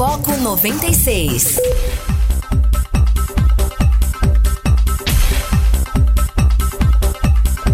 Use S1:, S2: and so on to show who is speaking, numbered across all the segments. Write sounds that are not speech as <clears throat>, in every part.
S1: Foco 96.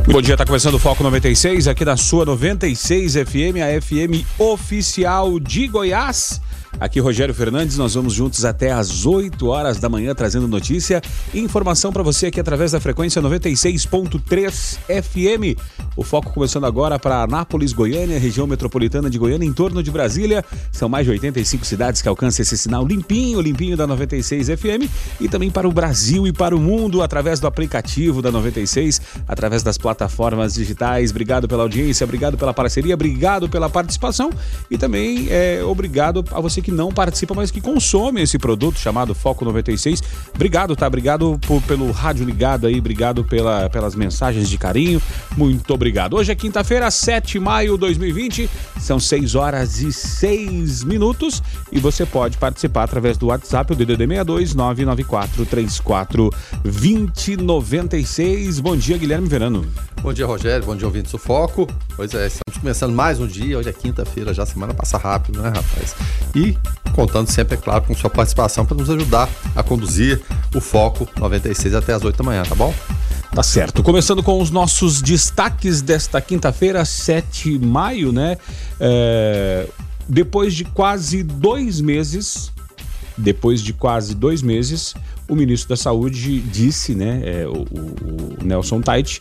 S2: Bom dia, está começando o Foco 96 aqui na sua 96 FM, a FM oficial de Goiás. Aqui Rogério Fernandes, nós vamos juntos até às 8 horas da manhã trazendo notícia e informação para você aqui através da frequência 96.3 FM. O foco começando agora para Anápolis, Goiânia, região metropolitana de Goiânia, em torno de Brasília. São mais de 85 cidades que alcançam esse sinal limpinho, limpinho da 96 FM e também para o Brasil e para o mundo através do aplicativo da 96, através das plataformas digitais. Obrigado pela audiência, obrigado pela parceria, obrigado pela participação e também é, obrigado a você que não participa, mas que consome esse produto chamado Foco 96. Obrigado, tá? Obrigado por, pelo rádio ligado aí, obrigado pela, pelas mensagens de carinho. Muito obrigado. Hoje é quinta-feira, 7 de maio de 2020, são 6 horas e 6 minutos e você pode participar através do WhatsApp, o DDD 62 994 34 2096. Bom dia, Guilherme Verano.
S3: Bom dia, Rogério. Bom dia, ouvintes do Foco. Pois é, estamos começando mais um dia. Hoje é quinta-feira, já a semana passa rápido, né, rapaz? E contando sempre, é claro, com sua participação para nos ajudar a conduzir o Foco 96 até as 8 da manhã, tá bom?
S2: Tá certo. Começando com os nossos destaques desta quinta-feira, 7 de maio, né? É... Depois de quase dois meses, depois de quase dois meses, o ministro da Saúde disse, né, é, o, o, Nelson Tait,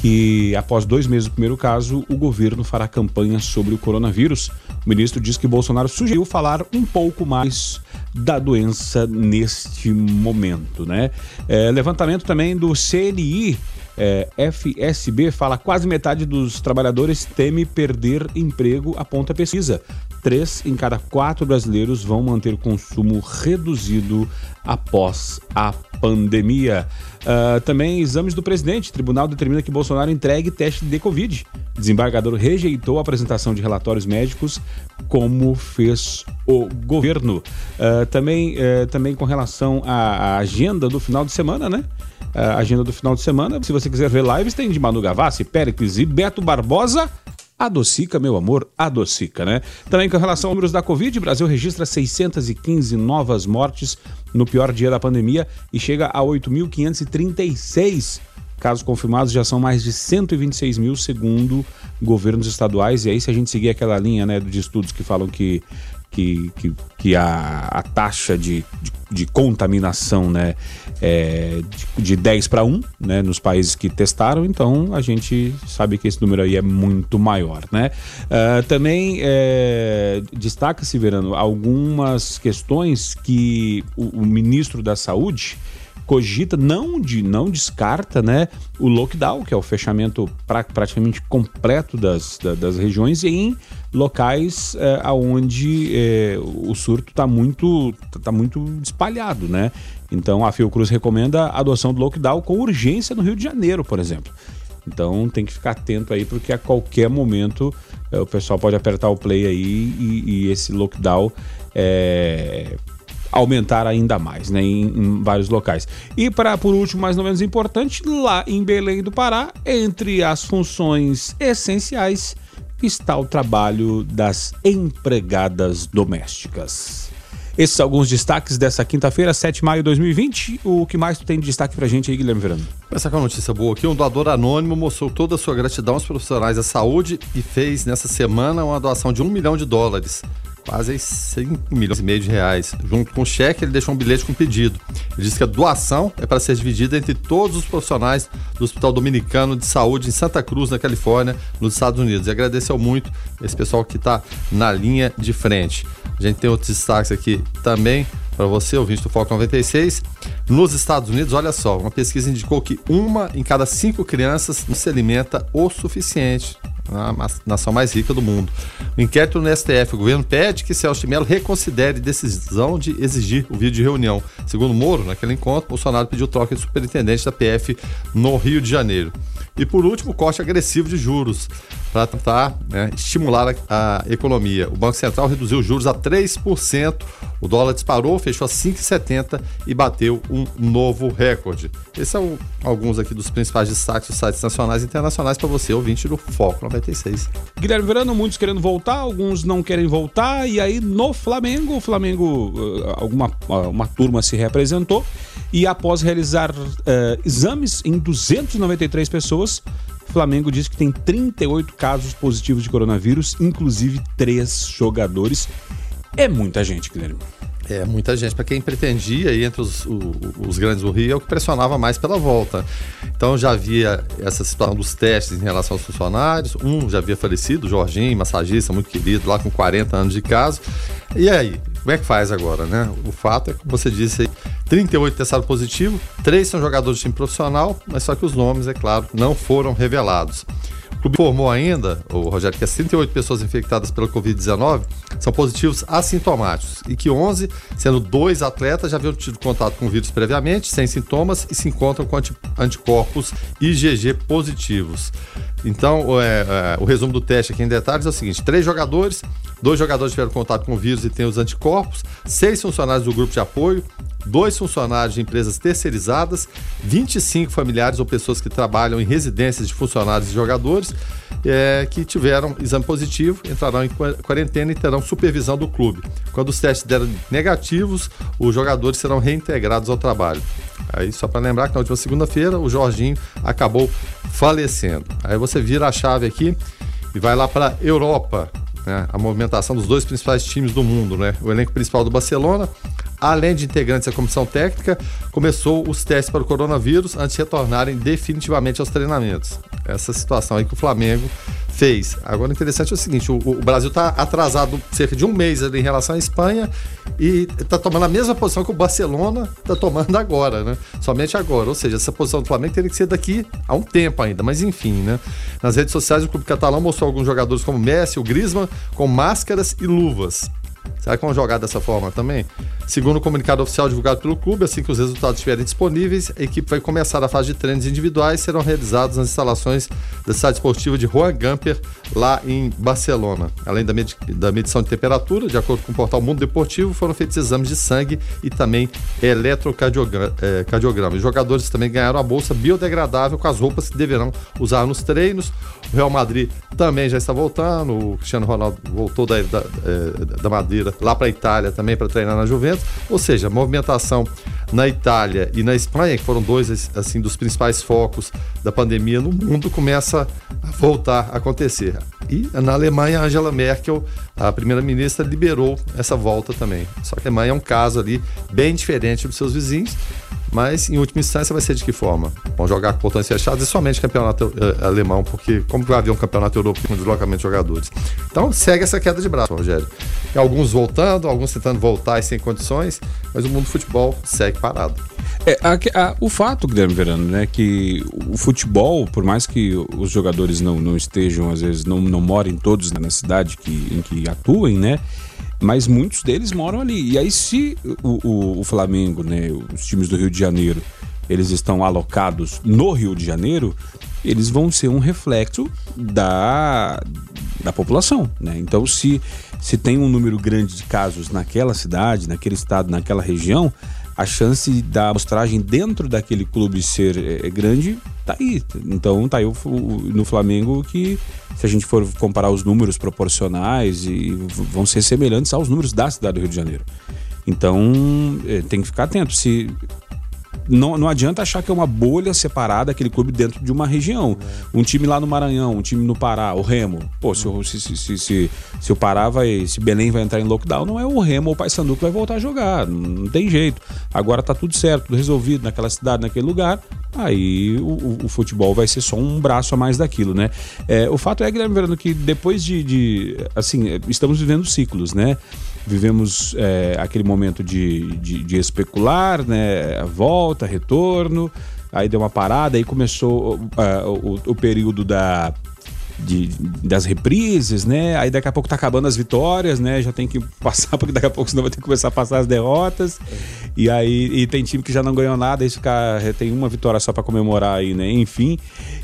S2: que após dois meses do primeiro caso, o governo fará campanha sobre o coronavírus. O ministro diz que Bolsonaro sugeriu falar um pouco mais da doença neste momento, né? É, levantamento também do CNI. É, FSB fala quase metade dos trabalhadores teme perder emprego, aponta pesquisa. Três em cada quatro brasileiros vão manter consumo reduzido após a pandemia. Uh, também exames do presidente. Tribunal determina que Bolsonaro entregue teste de Covid. Desembargador rejeitou a apresentação de relatórios médicos, como fez o governo. Uh, também, uh, também com relação à, à, agenda do final de semana, né? A agenda do final de semana. Se você quiser ver lives, tem de Manu Gavassi, Péricles e Beto Barbosa adocica, meu amor, adocica, né? Também com relação aos números da Covid, o Brasil registra 615 novas mortes no pior dia da pandemia e chega a 8.536 casos confirmados, já são mais de 126 mil, segundo governos estaduais. E aí, se a gente seguir aquela linha né, de estudos que falam que que, que, que a, a taxa de, de, de, contaminação né, é de, de 10 para 1 né, nos países que testaram, então a gente sabe que esse número aí é muito maior. Né? Uh, também é, destaca-se, Verano, algumas questões que o, o ministro da Saúde cogita, não, de, não descarta né, o lockdown, que é o fechamento pra, praticamente completo das, da, das regiões em locais é, onde é, o surto está muito, tá muito espalhado, né? Então a Fiocruz recomenda a adoção do lockdown com urgência no Rio de Janeiro, por exemplo. Então tem que ficar atento aí, porque a qualquer momento é, o pessoal pode apertar o play aí e, e esse lockdown é, aumentar ainda mais, né, em, em vários locais. E para por último, mais ou menos importante, lá em Belém do Pará, entre as funções essenciais está o trabalho das empregadas domésticas. Esses são alguns destaques dessa quinta-feira, 7 de maio de 2020. O que mais tu tem de destaque pra gente aí, Guilherme Verano?
S3: Começar com uma notícia boa aqui. Um doador anônimo mostrou toda a sua gratidão aos profissionais da saúde e fez nessa semana uma doação de um milhão de dólares quase 5 milhões e meio de reais. Junto com o cheque, ele deixou um bilhete com pedido. Ele disse que a doação é para ser dividida entre todos os profissionais do Hospital Dominicano de Saúde em Santa Cruz, na Califórnia, nos Estados Unidos. E agradeceu muito esse pessoal que está na linha de frente. A gente tem outros destaques aqui também para você, ouvinte do Foco 96. Nos Estados Unidos, olha só, uma pesquisa indicou que uma em cada cinco crianças não se alimenta o suficiente a nação mais rica do mundo. O inquérito no STF, o governo pede que Celso de Mello reconsidere decisão de exigir o vídeo de reunião. Segundo Moro, naquele encontro, Bolsonaro pediu troca de superintendente da PF no Rio de Janeiro. E por último, corte agressivo de juros para tentar né, estimular a, a, economia. O Banco Central reduziu os juros a 3%, o dólar disparou, fechou a 5,70 e bateu um novo recorde. Esses são alguns aqui dos principais destaques dos sites nacionais e internacionais para você, ouvinte do Foco 96.
S2: Guilherme Verano, muitos querendo voltar, alguns não querem voltar, e aí no Flamengo, o Flamengo, alguma uma turma se reapresentou e após realizar uh, exames em 293 pessoas, Flamengo diz que tem 38 casos positivos de coronavírus, inclusive três jogadores. É muita gente, Guilherme.
S3: É, muita gente. Para quem pretendia ir entre os, os, grandes do Rio, é o que pressionava mais pela volta. Então já havia essa situação dos testes em relação aos funcionários. Um já havia falecido, Jorginho, massagista, muito querido, lá com 40 anos de caso. E aí, como é que faz agora, né? O fato é, como você disse, 38 testaram positivo, três são jogadores de time profissional, mas só que os nomes, é claro, não foram revelados. Clube informou ainda, o Rogério, que as 38 pessoas infectadas pela Covid-19 são positivos assintomáticos e que 11, sendo dois atletas, já haviam tido contato com o vírus previamente, sem sintomas e se encontram com anticorpos IgG positivos. Então, é, é, o resumo do teste aqui em detalhes é o seguinte: três jogadores, dois jogadores tiveram contato com o vírus e têm os anticorpos, seis funcionários do grupo de apoio, dois funcionários de empresas terceirizadas, 25 familiares ou pessoas que trabalham em residências de funcionários e jogadores é, que tiveram exame positivo, entrarão em quarentena e terão supervisão do clube. Quando os testes derem negativos, os jogadores serão reintegrados ao trabalho. Aí, só para lembrar que na última segunda-feira o Jorginho acabou falecendo. Aí você vira a chave aqui e vai lá para Europa. Né? A movimentação dos dois principais times do mundo, né? O elenco principal do Barcelona além de integrantes da comissão técnica, começou os testes para o coronavírus antes de retornarem definitivamente aos treinamentos. Essa situação aí que o Flamengo fez. Agora, interessante é o seguinte: o, o Brasil está atrasado cerca de um mês em relação à Espanha e está tomando a mesma posição que o Barcelona está tomando agora, né? Somente agora. Ou seja, essa posição do Flamengo teria que ser daqui a um tempo ainda, mas enfim, né? Nas redes sociais, o clube catalão mostrou alguns jogadores como Messi, o Griezmann, com máscaras e luvas. Será que vão jogar dessa forma também? Segundo o comunicado oficial divulgado pelo clube, assim que os resultados estiverem disponíveis, a equipe vai começar a fase de treinos individuais serão realizados nas instalações da cidade esportiva de Juan Gamper, lá em Barcelona. Além da, med da medição de temperatura, de acordo com o portal Mundo Deportivo, foram feitos exames de sangue e também eletrocardiograma. É, Os jogadores também ganharam a bolsa biodegradável com as roupas que deverão usar nos treinos. O Real Madrid também já está voltando, o Cristiano Ronaldo voltou da, da, é, da Madeira lá para a Itália também para treinar na Juventus. Ou seja, movimentação na Itália e na Espanha, que foram dois assim dos principais focos da pandemia no mundo, começa a voltar a acontecer. E na Alemanha, Angela Merkel, a primeira-ministra, liberou essa volta também. Só que a Alemanha é um caso ali bem diferente dos seus vizinhos. Mas, em última instância, vai ser de que forma? Vão jogar com portões fechados e somente campeonato uh, alemão, porque como vai haver um campeonato europeu com deslocamento de jogadores? Então, segue essa queda de braço, Rogério. E alguns voltando, alguns tentando voltar e sem condições, mas o mundo do futebol segue parado.
S2: É, a, a, o fato, Guilherme Verano, né, que o futebol, por mais que os jogadores não, não estejam, às vezes, não, não morem todos na cidade que, em que atuem, né? Mas muitos deles moram ali. E aí, se o, o, o, Flamengo, né, os times do Rio de Janeiro, eles estão alocados no Rio de Janeiro, eles vão ser um reflexo da, da população. Né? Então, se, se tem um número grande de casos naquela cidade, naquele estado, naquela região, a chance da amostragem dentro daquele clube ser é, grande tá aí. Então tá aí o, o, no Flamengo que, se a gente for comparar os números proporcionais, e vão ser semelhantes aos números da cidade do Rio de Janeiro. Então é, tem que ficar atento. Se não, não adianta achar que é uma bolha separada aquele clube dentro de uma região. Um time lá no Maranhão, um time no Pará, o Remo. Pô, se, se, se, se, se o Pará vai. Se Belém vai entrar em lockdown, não é o Remo ou o Paysandu que vai voltar a jogar. Não, tem jeito. Agora tá tudo certo, tudo resolvido naquela cidade, naquele lugar. Aí o, o, o futebol vai ser só um braço a mais daquilo, né? É, o fato é, Guilherme Verano, que depois de, de. Assim, estamos vivendo ciclos, né? Vivemos é, aquele momento de, de, de, especular, né? Volta, retorno, aí deu uma parada, aí começou uh, o, o, período da, de, das reprises, né? Aí daqui a pouco tá acabando as vitórias, né? Já tem que passar, <laughs> porque daqui a pouco senão vai ter que começar a passar as derrotas. E aí e tem time que já não ganhou nada, aí fica, tem uma vitória só para comemorar aí, né? Enfim.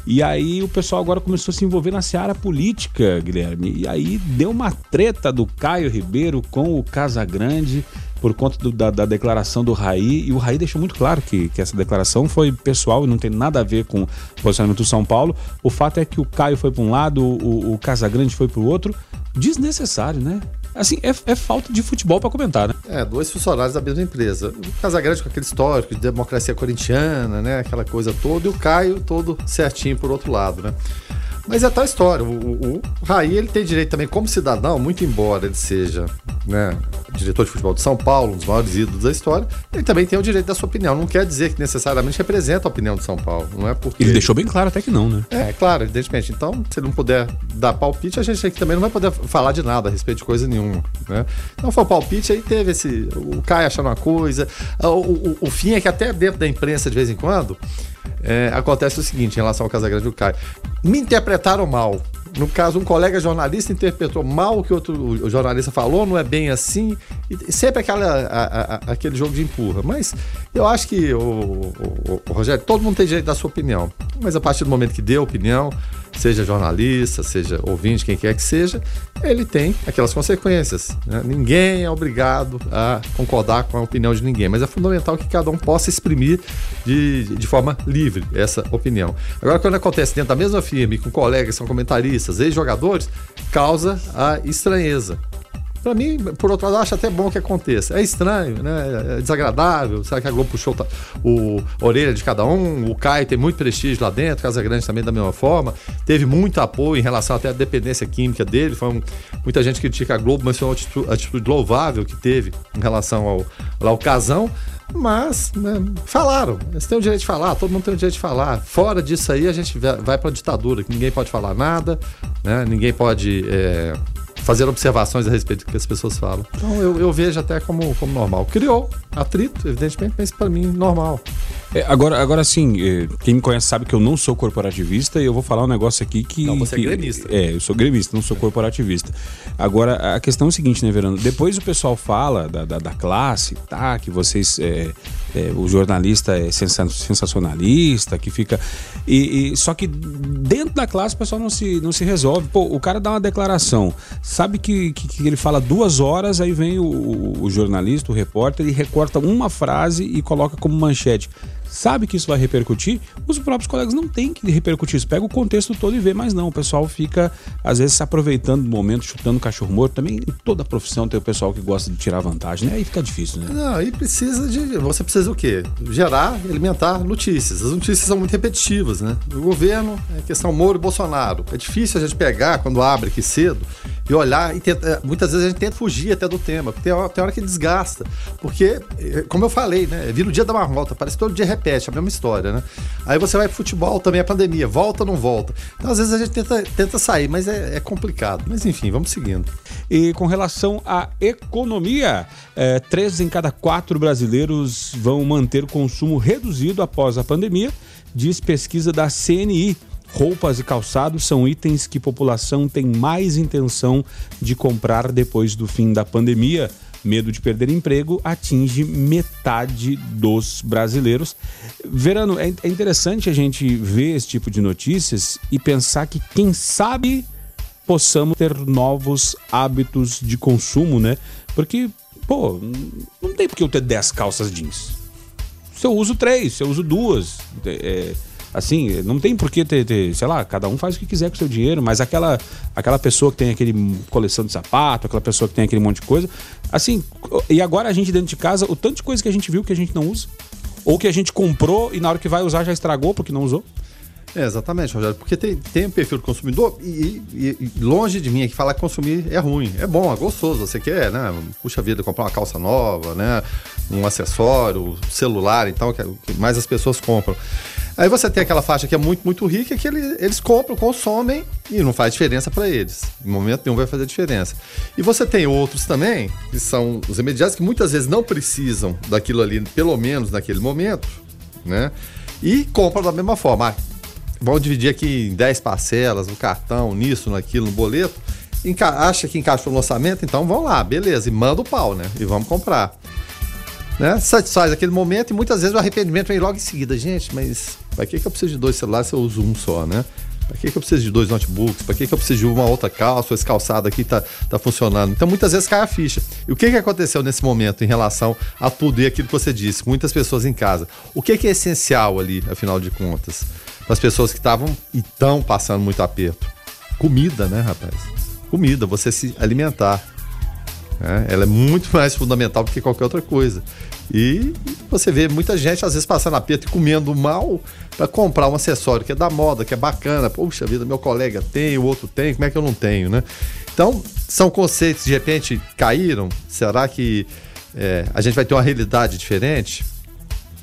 S2: E aí o pessoal agora começou a se envolver na seara política, Guilherme. E aí deu uma treta do Caio Ribeiro com o Casagrande por conta do, da, da, declaração do Raí, e o Raí deixou muito claro que, que essa declaração foi pessoal e não tem nada a ver com o posicionamento do São Paulo. O fato é que o Caio foi para um lado, o, o Casagrande foi para o outro. Desnecessário, né? Assim, é, é falta de futebol para comentar, né?
S3: É, dois funcionários da mesma empresa. O Casagrande com aquele histórico de democracia corintiana, né? Aquela coisa toda, e o Caio todo certinho por outro lado, né? Mas é tal história. O, o, o Raí ele tem direito também, como cidadão, muito embora ele seja né, diretor de futebol de São Paulo, um dos maiores ídolos da história, ele também tem o direito da sua opinião. Não quer dizer que necessariamente representa a opinião de São Paulo. Não é porque.
S2: Ele deixou bem claro até que não, né?
S3: É, claro, evidentemente. Então, se ele não puder dar palpite, a gente aqui também não vai poder falar de nada a respeito de coisa nenhuma. Né? Então foi o palpite, aí teve esse. O Caio achando uma coisa. O, o, o fim é que até dentro da imprensa, de vez em quando é, acontece o seguinte em relação ao Casagrande do Caio. Me interpretaram mal. No caso, um colega jornalista interpretou mal o que outro jornalista falou, não é bem assim. E sempre aquela, a, a, aquele jogo de empurra. Mas eu acho que, o, o, o, Rogério, todo mundo tem direito da sua opinião. Mas a partir do momento que deu opinião, seja jornalista, seja ouvinte, quem quer que seja, ele tem aquelas consequências. Né? Ninguém é obrigado a concordar com a opinião de ninguém, mas é fundamental que cada um possa exprimir de, de forma livre essa opinião. Agora, quando acontece dentro da mesma firma com colegas, são comentaristas, ex-jogadores, causa a estranheza. Para mim, por outro lado, acho até bom que aconteça. É estranho, né? É desagradável. Será que a Globo puxou o orelha de cada um? O Caio tem muito prestígio lá dentro, Casa Grande também da mesma forma. Teve muito apoio em relação até à dependência química dele. Foi um, muita gente critica a Globo, mas foi uma atitude, atitude louvável que teve em relação ao, ao Casão. Mas né, falaram, eles têm o direito de falar, todo mundo tem o direito de falar. Fora disso aí, a gente vai para a ditadura, que ninguém pode falar nada, né, ninguém pode é, fazer observações a respeito do que as pessoas falam. Então eu, eu vejo até como, como normal. Criou atrito, evidentemente, mas para mim normal.
S2: É, agora, agora sim, é, quem me conhece sabe que eu não sou corporativista e eu vou falar um negócio aqui que.
S3: Não, você
S2: é que,
S3: é gremista.
S2: É, eu sou gremista, não sou corporativista. Agora, a questão é o seguinte, né, Verano? Depois o pessoal fala da, da, da classe, tá? Que vocês. É, é, o jornalista é sensacionalista, que fica. E, e, só que dentro da classe o pessoal não se, não se resolve. Pô, o cara dá uma declaração, sabe que, que, que ele fala duas horas, aí vem o, o jornalista, o repórter, e recorta uma frase e coloca como manchete sabe que isso vai repercutir, os próprios colegas não têm que repercutir isso. Pega o contexto todo e vê, mas não. O pessoal fica, às vezes, se aproveitando do momento, chutando cachorro morto. Também em toda profissão tem o pessoal que gosta de tirar vantagem, né? Aí fica difícil, né?
S3: Não, aí precisa de. Você precisa o quê? Gerar, alimentar notícias. As notícias são muito repetitivas, né? O governo, é questão Moro e Bolsonaro. É difícil a gente pegar quando abre aqui cedo e olhar e tenta, é, muitas vezes a gente tenta fugir até do tema, porque tem hora, tem hora que desgasta. Porque, é, como eu falei, né? Vira o dia da marmota, parece que todo dia repete a mesma história, né? Aí você vai pro futebol, também a pandemia, volta ou não volta. Então, às vezes a gente tenta, tenta sair, mas é, é complicado. Mas enfim, vamos seguindo.
S2: E com relação à economia, é, três em cada quatro brasileiros vão manter consumo reduzido após a pandemia, diz pesquisa da CNI. Roupas e calçados são itens que população tem mais intenção de comprar depois do fim da pandemia. Medo de perder emprego atinge metade dos brasileiros. Verano, é, é interessante a gente ver esse tipo de notícias e pensar que, quem sabe, possamos ter novos hábitos de consumo, né? Porque, pô, não tem por que eu ter 10 calças jeans. Se eu uso três, se eu uso duas. É, Assim, não tem por que ter, ter, sei lá, cada um faz o que quiser com o seu dinheiro, mas aquela, aquela pessoa que tem aquele coleção de sapato, aquela pessoa que tem aquele monte de coisa, assim, e agora a gente dentro de casa, o tanto de coisa que a gente viu que a gente não usa, ou que a gente comprou e na hora que vai usar já estragou porque não usou.
S3: É, exatamente, Rogério, porque tem, tem perfil do consumidor e, e, e, longe de mim aqui falar que consumir é ruim. É bom, é gostoso. Você quer, né? Puxa vida, comprar uma calça nova, né? Um acessório, celular e tal, que, é que mais as pessoas compram. Aí você tem aquela faixa que é muito, muito rica, que eles, eles compram, consomem e não faz diferença para eles. Em momento nenhum vai fazer diferença. E você tem outros também, que são os imediatos, que muitas vezes não precisam daquilo ali, pelo menos naquele momento, né? E compram da mesma forma. Ah, vão dividir aqui em 10 parcelas, no cartão, nisso, naquilo, no boleto. Enca acha que encaixou no orçamento, então vão lá, beleza, e manda o pau, né? E vamos comprar. Né? Satisfaz aquele momento e muitas vezes o arrependimento vem logo em seguida. Gente, mas para que, que eu preciso de dois celulares se eu uso um só, né? Para que, que eu preciso de dois notebooks? Para que, que eu preciso de uma outra calça? Esse calçado aqui tá, tá funcionando. Então, muitas vezes cai a ficha. E o que, que aconteceu nesse momento em relação a tudo e aquilo que você disse? Muitas pessoas em casa. O que, que é essencial ali, afinal de contas? Para as pessoas que estavam e estão passando muito aperto. Comida, né, rapaz? Comida, você se alimentar. Né? Ela é muito mais fundamental do que qualquer outra coisa. E você vê muita gente, às vezes, passando aperto e comendo mal para comprar um acessório que é da moda, que é bacana. Poxa vida, meu colega tem, o outro tem, como é que eu não tenho, né? Então, são conceitos de repente caíram. Será que é, a gente vai ter uma realidade diferente?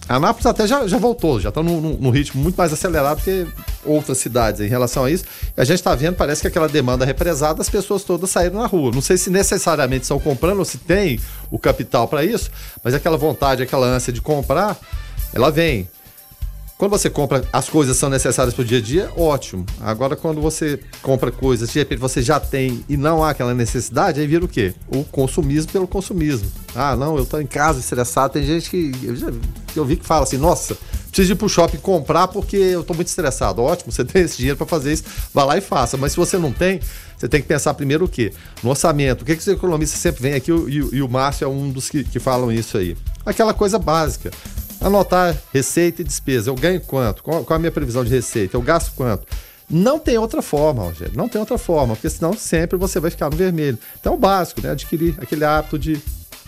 S3: A Nápoles até já, já voltou, já está num, num, ritmo muito mais acelerado que outras cidades em relação a isso. A gente está vendo, parece que aquela demanda represada, as pessoas todas saíram na rua. Não sei se necessariamente estão comprando ou se tem o capital para isso, mas aquela vontade, aquela ânsia de comprar, ela vem. Quando você compra as coisas são necessárias para o dia a dia, ótimo. Agora, quando você compra coisas, de repente você já tem e não há aquela necessidade, aí vira o quê? O consumismo pelo consumismo. Ah, não, eu estou em casa estressado. Tem gente que eu, já, eu vi que fala assim: nossa, preciso ir para o shopping comprar porque eu estou muito estressado. Ótimo, <laughs> você tem esse dinheiro para fazer isso, vá lá e faça. Mas se você não tem, você tem que pensar primeiro o quê? No orçamento. O que, que os economistas sempre vêm aqui, e, e o Márcio é um dos que, que falam isso aí. Aquela coisa básica anotar receita e despesa. Eu ganho quanto? Qual, qual, a minha previsão de receita? Eu gasto quanto? Não tem outra forma, Rogério. Não tem outra forma, porque senão sempre você vai ficar no vermelho. Então, é o básico, né? Adquirir aquele hábito de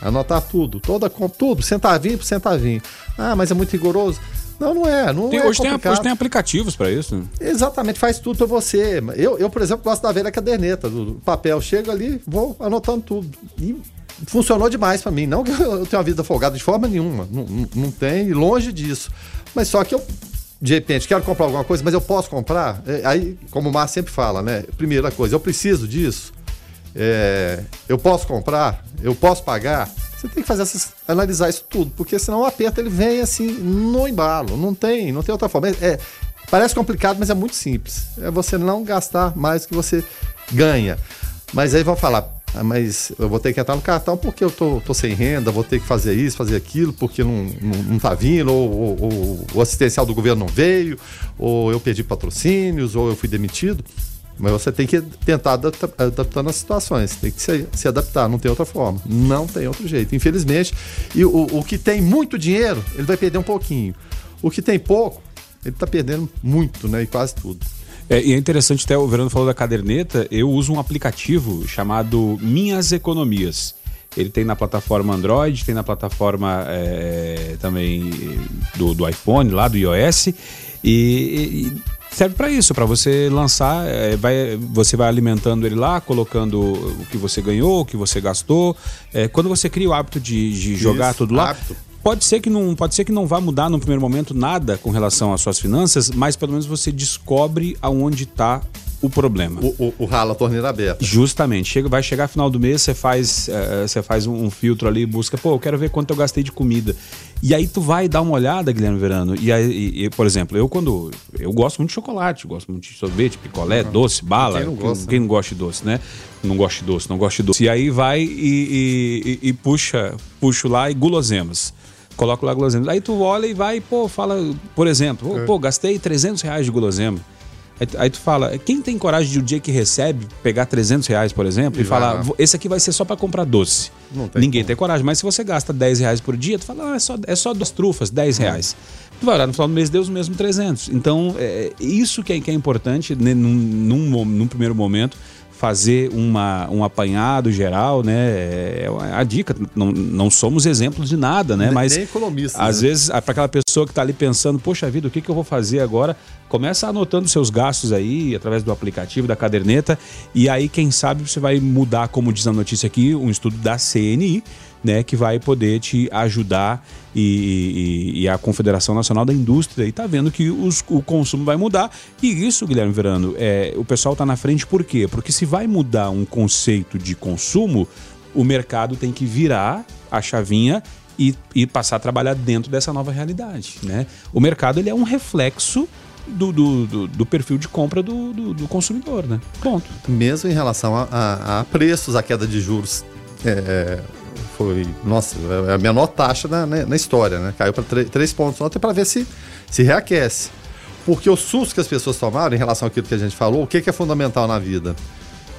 S3: anotar tudo, toda tudo, centavinho por centavinho. Ah, mas é muito rigoroso. Não, não é. Não
S2: tem,
S3: é
S2: hoje, tem, hoje tem aplicativos para isso.
S3: Exatamente, faz tudo para você. Eu, eu, por exemplo, gosto da velha caderneta, do papel. Chego ali, vou anotando tudo. E funcionou demais para mim. Não que eu tenha uma vida folgada de forma nenhuma, não, não, tem, longe disso. Mas só que eu, de repente, quero comprar alguma coisa, mas eu posso comprar? É, aí, como o Mar sempre fala, né? Primeira coisa, eu preciso disso. É, eu posso comprar? Eu posso pagar? Você tem que fazer essas, analisar isso tudo, porque senão o aperto ele vem assim no embalo. Não tem, não tem outra forma. É, é parece complicado, mas é muito simples. É você não gastar mais do que você ganha. Mas aí vão falar, mas eu vou ter que entrar no cartão porque eu tô, tô sem renda, vou ter que fazer isso, fazer aquilo, porque não, não, não tá vindo, ou, ou, ou, o assistencial do governo não veio, ou eu perdi patrocínios, ou eu fui demitido. Mas você tem que tentar adaptar, adaptando as situações, tem que se, se, adaptar, não tem outra forma. Não tem outro jeito, infelizmente. E o, o que tem muito dinheiro, ele vai perder um pouquinho. O que tem pouco, ele está perdendo muito, né? E quase tudo.
S2: É, e é interessante, até o Verano falou da caderneta, eu uso um aplicativo chamado Minhas Economias. Ele tem na plataforma Android, tem na plataforma é, também do, do, iPhone, lá do iOS, e, e serve para isso, para você lançar, é, vai, você vai alimentando ele lá, colocando o que você ganhou, o que você gastou. É, quando você cria o hábito de, de jogar isso, tudo lá, hábito pode ser que não pode ser que não vá mudar no primeiro momento nada com relação às suas finanças, mas pelo menos você descobre aonde está o problema.
S3: O, o, o rala a torneira aberta.
S2: Justamente. Chega, vai chegar final do mês, você faz, é, você faz um, um, filtro ali, busca, pô, eu quero ver quanto eu gastei de comida. E aí tu vai dar uma olhada, Guilherme Verano. E aí, e, e, por exemplo, eu quando. Eu gosto muito de chocolate, gosto muito de sorvete, picolé, uhum. doce, bala. Quem não, gosta, quem, quem não gosta de doce, né? Não gosta de doce, não gosta de doce. E aí vai e, e puxa, puxo lá e gulosemos coloco lá guloseimas. Aí tu olha e vai, pô, fala, por exemplo, é. pô, gastei 300 reais de guloseima. Aí, aí, tu fala, quem tem coragem de o um dia que recebe pegar 300 reais, por exemplo, e, e falar, esse aqui vai ser só para comprar doce? Tem Ninguém como. tem coragem, mas se você gasta 10 reais por dia, tu fala, ah, é, só, é só duas trufas, 10 reais. Tu vai olhar no final do mês, deu os mesmos 300. Então, é, isso que é, que é importante né, num, num, num primeiro momento fazer uma, um apanhado geral, né? É a dica. Não, não somos exemplos de nada, né? Mas
S3: Nem economista.
S2: Às
S3: né?
S2: vezes, para aquela pessoa que está ali pensando, poxa vida, o que, que eu vou fazer agora? Começa anotando seus gastos aí através do aplicativo, da caderneta, e aí, quem sabe, você vai mudar, como diz a notícia aqui, um estudo da CNI né, que vai poder te ajudar e, e, e a Confederação Nacional da Indústria está vendo que os, o consumo vai mudar. E isso, Guilherme Verano, é, o pessoal está na frente por quê? Porque se vai mudar um conceito de consumo, o mercado tem que virar a chavinha e, e passar a trabalhar dentro dessa nova realidade. Né? O mercado ele é um reflexo do, do, do, do perfil de compra do, do, do, consumidor, né? Ponto.
S3: Mesmo em relação a, a, a preços, a queda de juros é, foi, nossa, é a menor taxa na, na, na história, né? Caiu para 3 pontos ontem para ver se, se reaquece. Porque o susto que as pessoas tomaram em relação àquilo que a gente falou, o que, que é fundamental na vida?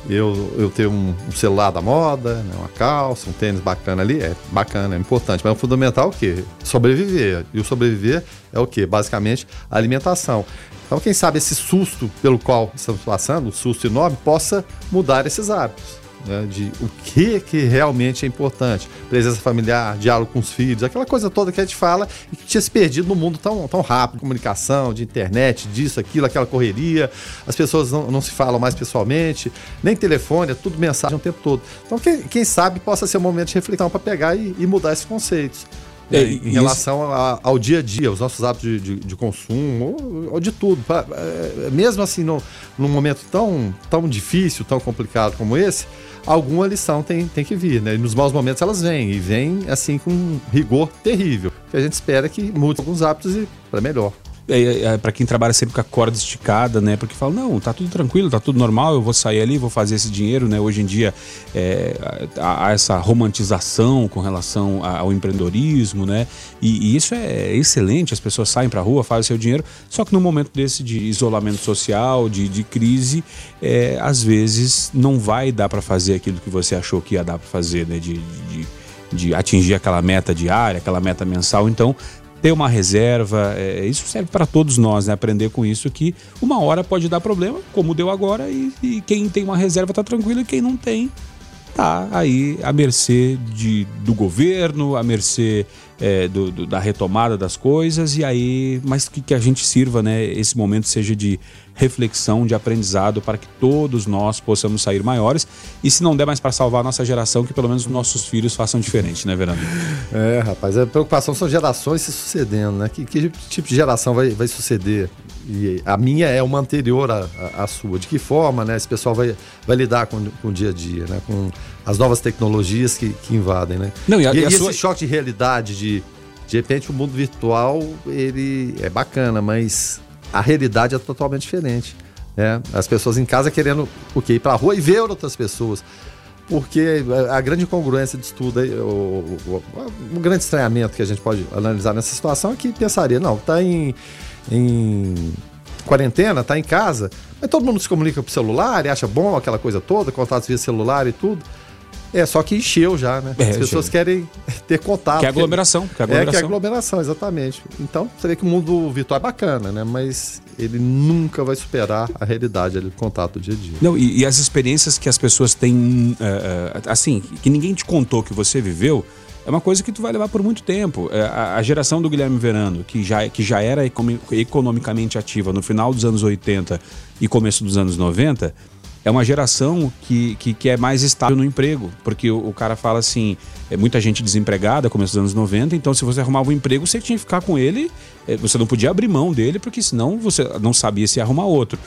S3: Eu, eu ter um, um celular da moda, né, uma calça, um tênis bacana ali, é bacana, é importante. Mas o fundamental é o quê? Sobreviver. E o sobreviver é o quê? Basicamente, alimentação. Então, quem sabe esse susto pelo qual estamos passando, um susto enorme, possa mudar esses hábitos né, de o que, que realmente é importante. Presença familiar, diálogo com os filhos, aquela coisa toda que a gente fala e que tinha se perdido no mundo tão, tão rápido, comunicação, de internet, disso, aquilo, aquela correria, as pessoas não, não se falam mais pessoalmente, nem telefone, é tudo mensagem o tempo todo. Então, quem, quem sabe possa ser um momento de reflexão para pegar e, e mudar esses conceitos. É, em relação a, ao dia a dia, os nossos hábitos de, de, de consumo, ou, ou, de tudo. Pra, é, mesmo assim, no, num momento tão, tão difícil, tão complicado como esse, alguma lição tem, tem que vir, né? E nos maus momentos elas vêm, e vêm assim com um rigor terrível. Que a gente espera que mude alguns hábitos e para melhor
S2: é, é, para quem trabalha sempre com a corda esticada, né? Porque fala, não, tá tudo tranquilo, tá tudo normal, eu vou sair ali, vou fazer esse dinheiro, né? Hoje em dia é, há essa romantização com relação ao empreendedorismo, né? E, e isso é excelente, as pessoas saem para rua, fazem seu dinheiro, só que no momento desse de isolamento social, de, de crise, é, às vezes não vai dar para fazer aquilo que você achou que ia dar para fazer, né? de, de de atingir aquela meta diária, aquela meta mensal. Então, ter uma reserva, é, isso serve para todos nós, né? Aprender com isso que uma hora pode dar problema, como deu agora, e, e quem tem uma reserva está tranquilo e quem não tem tá aí à mercê de, do governo, à mercê é, do, do, da retomada das coisas e aí, mas que, que a gente sirva, né? Esse momento seja de reflexão, de aprendizado para que todos nós possamos sair maiores. E se não der mais para salvar a nossa geração, que pelo menos os nossos filhos façam diferente, né, Verano?
S3: É, rapaz, a preocupação são gerações se sucedendo, né? Que, que tipo de geração vai, vai suceder? E a minha é uma anterior à, à, sua. De que forma, né? Esse pessoal vai, vai lidar com, com o dia a dia, né? Com as novas tecnologias que, que invadem, né? Não, e, a, e, e, a sua... esse choque de realidade de de repente o mundo virtual ele é bacana, mas a realidade é totalmente diferente. Né? As pessoas em casa querendo o quê? Ir para a rua e ver outras pessoas. Porque a grande incongruência disso tudo, o, o, grande estranhamento que a gente pode analisar nessa situação é que pensaria, não, está em, em quarentena, está em casa, mas todo mundo se comunica por celular e acha bom aquela coisa toda, contatos via celular e tudo. É, só que encheu já, né? É, As pessoas encheu. querem ter contato.
S2: Que é aglomeração.
S3: Que é aglomeração. É, que é aglomeração, exatamente. Então, você vê que o mundo virtual é bacana, né? Mas ele nunca vai superar a realidade ali, do contato do dia a dia.
S2: Não, e, e as experiências que as pessoas têm, uh, assim, que ninguém te contou que você viveu, é uma coisa que tu vai levar por muito tempo. A, a geração do Guilherme Verano, que já, que já era economicamente ativa no final dos anos 80 e começo dos anos 90 é uma geração que, que, que, é mais estável no emprego, porque o, o, cara fala assim, é muita gente desempregada, começo dos anos 90, então se você arrumava um emprego, você tinha que ficar com ele, é, você não podia abrir mão dele, porque senão você não sabia se arrumar outro.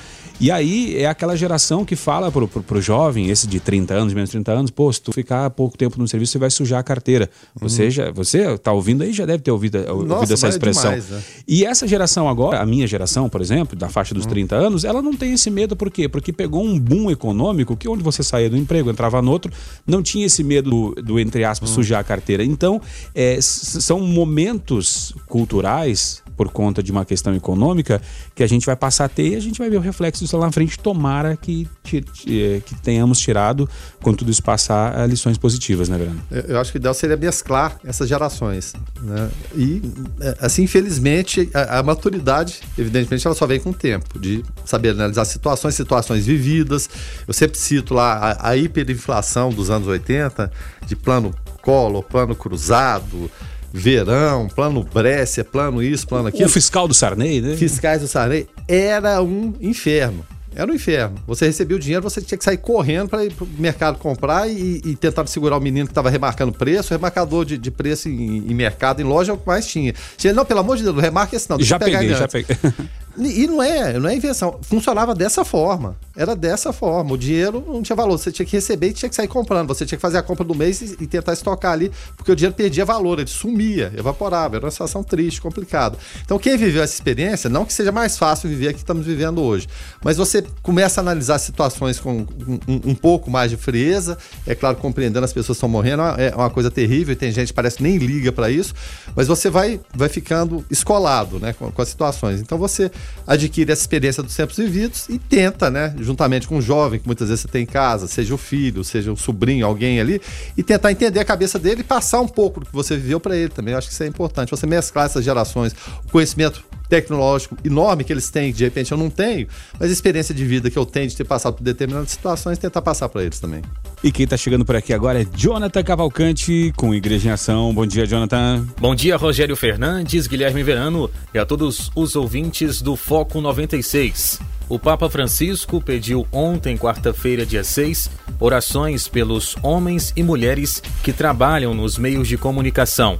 S2: E aí é aquela geração que fala pro, pro, pro jovem, esse de 30 anos, menos 30 anos, pô, se tu ficar pouco tempo no serviço, você vai sujar a carteira. Você uhum. já, você tá ouvindo aí, já deve ter ouvido, ouvido Nossa, essa expressão. É demais, né? E essa geração agora, a minha geração, por exemplo, da faixa dos uhum. 30 anos, ela não tem esse medo, por quê? Porque pegou um boom econômico que onde você saía do emprego, entrava no outro, não tinha esse medo do, do entre aspas, uhum. sujar a carteira. Então, é, são momentos culturais por conta de uma questão econômica que a gente vai passar a ter e a gente vai ver o reflexo disso lá na frente. Tomara que, eh, que tenhamos tirado, quando tudo isso passar, eh, lições positivas, né, Verano?
S3: Eu acho que o ideal seria mesclar essas gerações. Né? E, eh, assim, infelizmente, a, a, maturidade, evidentemente, ela só vem com o tempo, de saber analisar situações, situações vividas. Eu sempre cito lá a, a hiperinflação dos anos 80, de plano Collor, plano cruzado, verão, plano Brescia, plano isso, plano aquilo.
S2: O fiscal do Sarney, né?
S3: Fiscais do Sarney. Era um inferno. Era um inferno. Você recebia o dinheiro, você tinha que sair correndo para ir para o mercado comprar e, e, tentar segurar o menino que estava remarcando preço. O remarcador de, de preço em, em, mercado, em loja, é o que mais tinha. Tinha, não, pelo amor de Deus, não remarque esse não.
S2: já peguei, já peguei. <laughs>
S3: E não é, não é invenção. Funcionava dessa forma. Era dessa forma. O dinheiro não tinha valor. Você tinha que receber e tinha que sair comprando. Você tinha que fazer a compra do mês e, e tentar estocar ali, porque o dinheiro perdia valor, ele sumia, evaporava. Era uma situação triste, complicada. Então, quem viveu essa experiência, não que seja mais fácil viver a que estamos vivendo hoje, mas você começa a analisar situações com um, um, pouco mais de frieza. É claro, compreendendo as pessoas estão morrendo, é uma coisa terrível e tem gente que parece nem liga para isso, mas você vai, vai ficando escolado né, com, com as situações. Então, você adquire essa experiência dos tempos vividos e tenta, né, juntamente com um jovem que muitas vezes você tem em casa, seja o filho, seja o sobrinho, alguém ali, e tentar entender a cabeça dele e passar um pouco do que você viveu para ele também. Eu acho que isso é importante. Você mesclar essas gerações, o conhecimento tecnológico enorme que eles têm, que de repente eu não tenho, mas a experiência de vida que eu tenho de ter passado por determinadas situações, tentar passar para eles também.
S2: E quem está chegando por aqui agora é Jonathan Cavalcante, com Igreja em Ação. Bom dia, Jonathan.
S4: Bom dia, Rogério Fernandes, Guilherme Verano e a todos os ouvintes do Foco 96. O Papa Francisco pediu ontem, quarta-feira, dia 6, orações pelos homens e mulheres que trabalham nos meios de comunicação.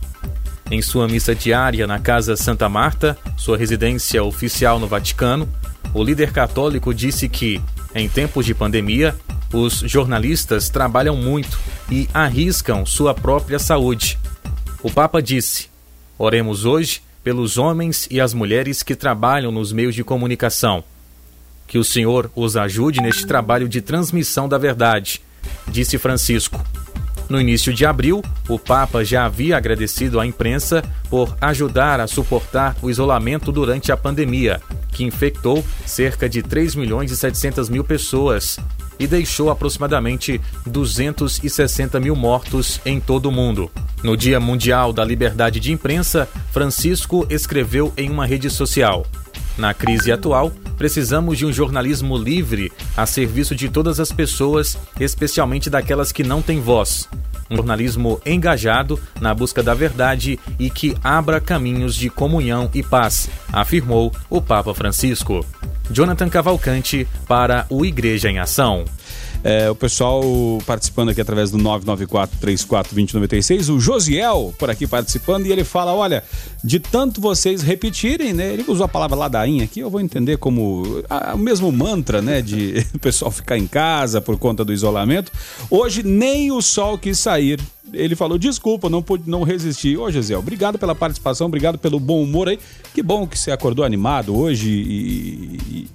S4: Em sua missa diária na Casa Santa Marta, sua residência oficial no Vaticano, o líder católico disse que, em tempos de pandemia, os jornalistas trabalham muito e arriscam sua própria saúde. O Papa disse: Oremos hoje pelos homens e as mulheres que trabalham nos meios de comunicação. Que o Senhor os ajude neste trabalho de transmissão da verdade, disse Francisco. No início de abril, o Papa já havia agradecido à imprensa por ajudar a suportar o isolamento durante a pandemia, que infectou cerca de 3 milhões e 700 mil pessoas e deixou aproximadamente 260 mil mortos em todo o mundo. No Dia Mundial da Liberdade de Imprensa, Francisco escreveu em uma rede social: Na crise atual, precisamos de um jornalismo livre a serviço de todas as pessoas, especialmente daquelas que não têm voz um jornalismo engajado na busca da verdade e que abra caminhos de comunhão e paz, afirmou o Papa Francisco. Jonathan Cavalcante para o Igreja em Ação.
S2: É, o pessoal participando aqui através do 994-34-2096. O Josiel por aqui participando e ele fala: olha, de tanto vocês repetirem, né? Ele usou a palavra ladainha aqui, eu vou entender como a, o mesmo mantra, né? De <laughs> o pessoal ficar em casa por conta do isolamento. Hoje nem o sol quis sair ele falou: desculpa, não pude não resistir. Ô, Gisele, obrigado pela participação, obrigado pelo bom humor aí. Que bom que você acordou animado hoje e, e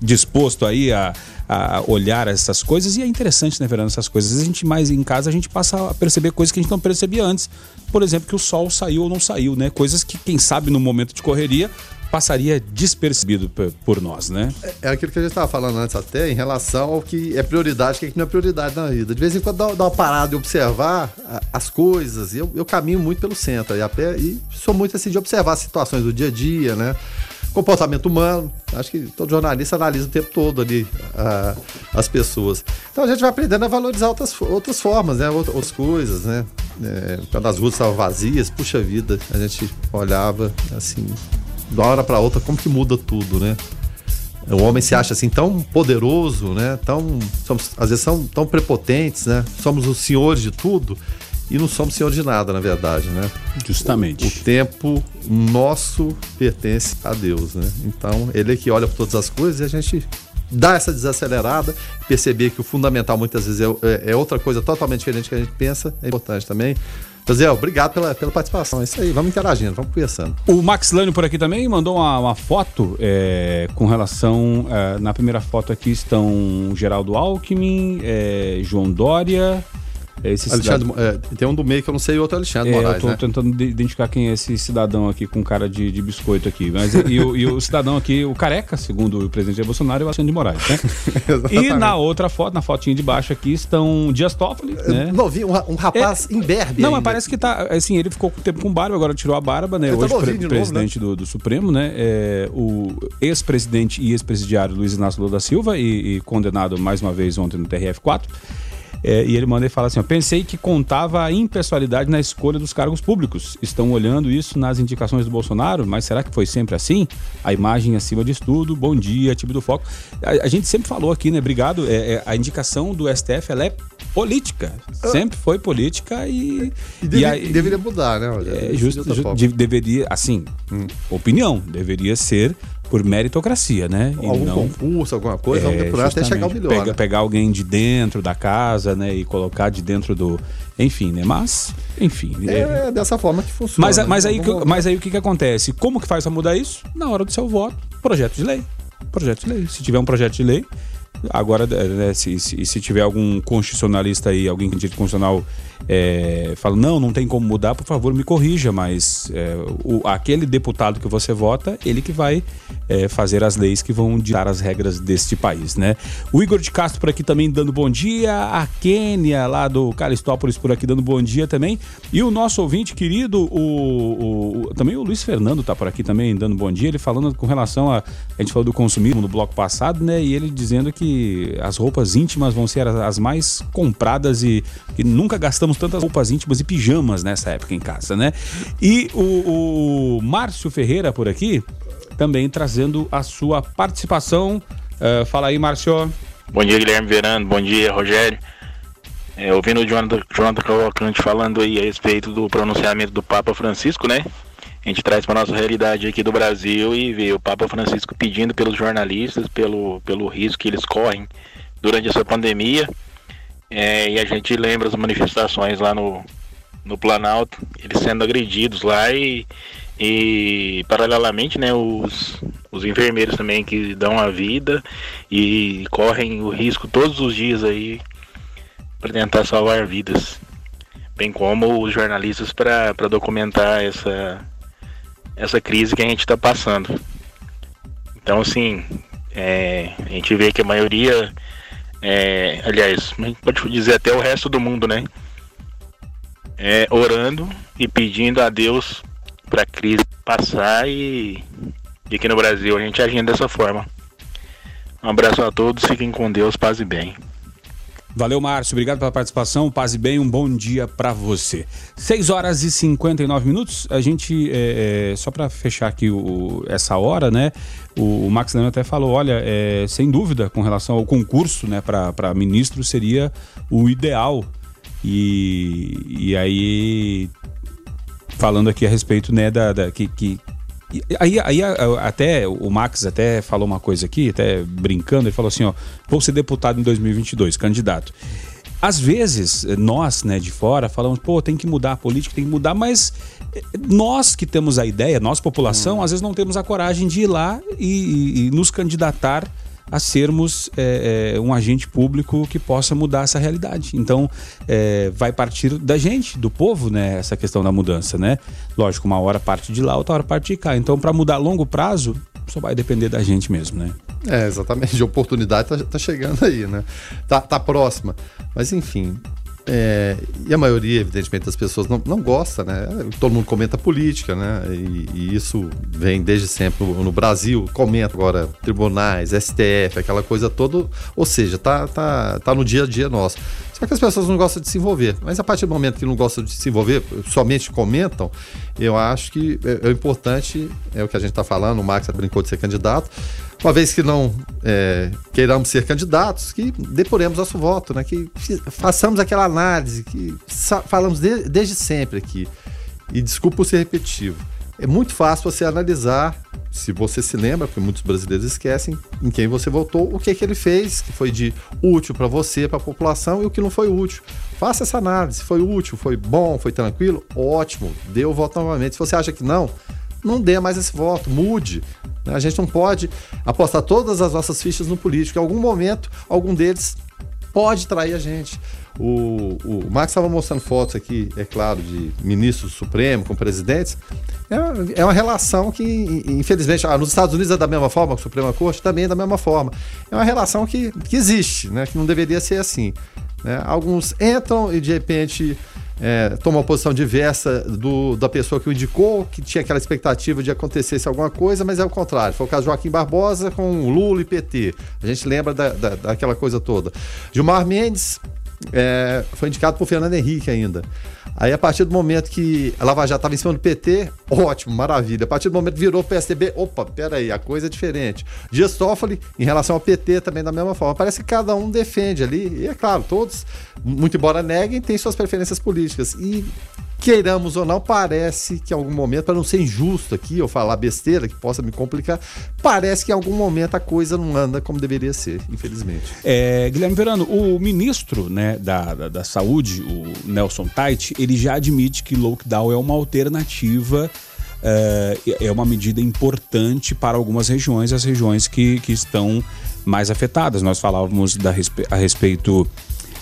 S2: disposto aí a, a, olhar essas coisas. E é interessante, né, Verano, essas coisas. Às vezes a gente mais em casa, a gente passa a perceber coisas que a gente não percebia antes. Por exemplo, que o sol saiu ou não saiu, né? Coisas que, quem sabe, no momento de correria, passaria despercebido por nós, né?
S3: É, é aquilo que a gente estava falando antes até, em relação ao que é prioridade e o que não é prioridade na vida. De vez em quando dá, dá uma parada e observar as coisas. Eu, eu caminho muito pelo centro e a pé e sou muito assim de observar as situações do dia a dia, né? Comportamento humano. Acho que todo jornalista analisa o tempo todo ali as pessoas. Então a gente vai aprendendo a valorizar outras, outras formas, né? Outras coisas, né? É, quando as ruas estavam vazias, puxa vida, a gente olhava assim, de uma hora para outra, como que muda tudo, né? O homem se acha assim tão poderoso, né? Tão, somos, às vezes são tão prepotentes, né? Somos os senhores de tudo e não somos senhores de nada, na verdade, né?
S2: Justamente.
S3: O, o, tempo nosso pertence a Deus, né? Então, ele é que olha para todas as coisas e a gente dá essa desacelerada, perceber que o fundamental muitas vezes é, é, é outra coisa totalmente diferente que a gente pensa, é importante também. José, obrigado pela, pela participação. É isso aí, vamos interagindo, vamos conversando.
S2: O Max Lânio por aqui também mandou uma, uma foto é, com relação. É, na primeira foto aqui estão Geraldo Alckmin, é, João Dória.
S3: Esse Alexandre, cidadão... é, tem um do meio que eu não sei e outro é Alexandre é, Moraes.
S2: Eu tô
S3: né?
S2: tentando identificar quem é esse cidadão aqui com cara de, de biscoito aqui. Mas, e, o, e o cidadão aqui, o careca, segundo o presidente Bolsonaro, é o Alexandre de Moraes, né? <laughs> e na outra foto, na fotinha de baixo aqui, estão Dias Toffoli, né?
S3: Novinho, um, um rapaz é, imberbe.
S2: Não, ainda. mas parece que tá. Assim, ele ficou com tempo com barba, agora tirou a barba, né? Hoje, pre presidente novo, né? do, do, Supremo, né? É, o ex-presidente e ex-presidiário Luiz Inácio Lula da Silva e, e condenado mais uma vez ontem no TRF4. É, e ele manda e fala assim: ó, pensei que contava a impessoalidade na escolha dos cargos públicos. Estão olhando isso nas indicações do Bolsonaro, mas será que foi sempre assim? A imagem acima de tudo. Bom dia, time do Foco. A, a gente sempre falou aqui, né? Obrigado. É, é, a indicação do STF ela é política. Sempre foi política e.
S3: E, deve-
S2: e aí-
S3: deveria mudar, né? Olha,
S2: é,
S3: de
S2: justo, ju- de- deveria, assim, opinião, deveria ser por meritocracia, né? E
S3: Algum
S2: não
S3: concurso, alguma coisa, vamos
S2: é,
S3: depurar até chegar ao milhão.
S2: pega-
S3: né?
S2: pegar alguém de dentro da casa, né? E colocar de dentro do. Enfim, né? Mas, enfim. é-
S3: É, dessa forma que funciona.
S2: mas, mas,
S3: né?
S2: aí, que-
S3: Vamos-
S2: mas aí o que, que acontece? Como que faz pra mudar isso? Na hora do seu voto, projeto de lei. Projeto de lei. Se tiver um projeto de lei, agora, né, se, se, se tiver algum constitucionalista aí, alguém que direito constitucional é, fala, não, não tem como mudar, por favor, me corrija, mas é, o, aquele deputado que você vota, ele que vai é, fazer as leis que vão ditar as regras deste país, né? O Igor de Castro por aqui também dando bom dia, a Kênia lá do Calistópolis por aqui dando bom dia também, e o nosso ouvinte querido, o, o- o- também o Luiz Fernando tá por aqui também dando bom dia, ele falando com relação a, a gente falou do consumismo no bloco passado, né, e ele dizendo que as roupas íntimas vão ser as, mais compradas e, e nunca gastamos tantas roupas íntimas e pijamas nessa época em casa, né? E o, o Márcio Ferreira por aqui também trazendo a sua participação. Eh, fala aí, Márcio.
S5: Bom dia, Guilherme Verano. Bom dia, Rogério. É, ouvindo o Jonathan, Jonathan Cavalcante falando aí a respeito do pronunciamento do Papa Francisco, né? A gente traz para nossa realidade aqui do Brasil e vê o Papa Francisco pedindo pelos jornalistas, pelo, pelo risco que eles correm durante essa pandemia. É, e a gente lembra as manifestações lá no, no Planalto, eles sendo agredidos lá e, e paralelamente, né, os, os enfermeiros também que dão a vida e correm o risco todos os dias aí para tentar salvar vidas, bem como os jornalistas para documentar essa essa crise que a gente está passando. Então, assim, é, a gente vê que a maioria, é, aliás, a gente pode dizer até o resto do mundo, né? É, orando e pedindo a Deus para a crise passar e, e aqui no Brasil a gente agindo dessa forma. Um abraço a todos, fiquem com Deus, paz e bem.
S2: Valeu, Márcio. Obrigado pela participação. Paz e bem, um bom dia pra você. 6 horas e 59 minutos. A gente, é, é, só pra fechar aqui o- essa hora, né? O, o Max Leandro até falou: olha, é, sem dúvida, com relação ao concurso, né, pra ministro, seria o ideal. E, e aí, falando aqui a respeito, né, da, da- que, que aí, aí até o Max até falou uma coisa aqui, até brincando, ele falou assim, ó, vou ser deputado em 2022, candidato. Às vezes, nós, né, de fora, falamos, pô, tem que mudar a política, tem que mudar, mas eh, nós que temos a ideia, nós, população, às vezes não temos a coragem de ir lá e, e- e nos candidatar a sermos eh, eh, um agente público que possa mudar essa realidade. Então, eh, vai partir da gente, do povo, né, essa questão da mudança, né? Lógico, uma hora parte de lá, outra hora parte de cá. Então, para mudar a longo prazo, só vai depender da gente mesmo, né?
S3: É, exatamente. De oportunidade tá, tá chegando aí, né? Tá, tá próxima. Mas enfim. É, e a maioria, evidentemente, das pessoas não, não gosta, né? Todo mundo comenta política, né? E, e isso vem desde sempre no, no Brasil. Comenta agora tribunais, STF, aquela coisa toda. Ou seja, tá, tá, tá no dia a dia nosso. Só que as pessoas não gostam de se envolver. Mas a partir do momento que não gostam de se envolver, somente comentam, eu acho que é, é importante, é o que a gente está falando, o Max brincou de ser candidato, uma vez que não é, queiramos ser candidatos, que depuremos nosso voto, né? que façamos aquela análise que falamos de- desde sempre aqui. E desculpa por ser repetitivo. É muito fácil você analisar, se você se lembra, porque muitos brasileiros esquecem, em quem você votou, o que, que ele fez, que foi de útil para você, para a população, e o que não foi útil. Faça essa análise. Foi útil, foi bom, foi tranquilo? Ótimo, dê o voto novamente. Se você acha que não, não dê mais esse voto, mude. A gente não pode apostar todas as nossas fichas no político. Em algum momento, algum deles pode trair a gente. O, o Max estava mostrando fotos aqui, é claro, de ministros do Supremo com presidentes. É, é uma relação que, infelizmente, ah, nos Estados Unidos é da mesma forma, com a Suprema Corte também é da mesma forma. É uma relação que, que existe, né? que não deveria ser assim. né? Alguns entram e, de repente, é, tomam uma posição diversa do, da pessoa que o indicou, que tinha aquela expectativa de acontecesse alguma coisa, mas é o contrário. Foi o caso Joaquim Barbosa com Lula e PT. A gente lembra da, da- daquela coisa toda. Gilmar Mendes é, foi indicado por Fernando Henrique ainda. Aí, a partir do momento que a Lava Jato estava em cima do PT, ótimo, maravilha. A partir do momento que virou PSDB, opa, peraí, a coisa é diferente. Dias Toffoli, em relação ao PT, também da mesma forma. Parece que cada um defende ali, e é claro, todos, muito embora neguem, têm suas preferências políticas. E queiramos ou não, parece que em algum momento, para não ser injusto aqui, ou falar besteira que possa me complicar, parece que em algum momento a coisa não anda como deveria ser, infelizmente.
S2: É, Guilherme Verano, o ministro né, da, da, da Saúde, o Nelson Tait, ele já admite que lockdown é uma alternativa é, é uma medida importante para algumas regiões, as regiões que, que estão mais afetadas. Nós falávamos da, a respeito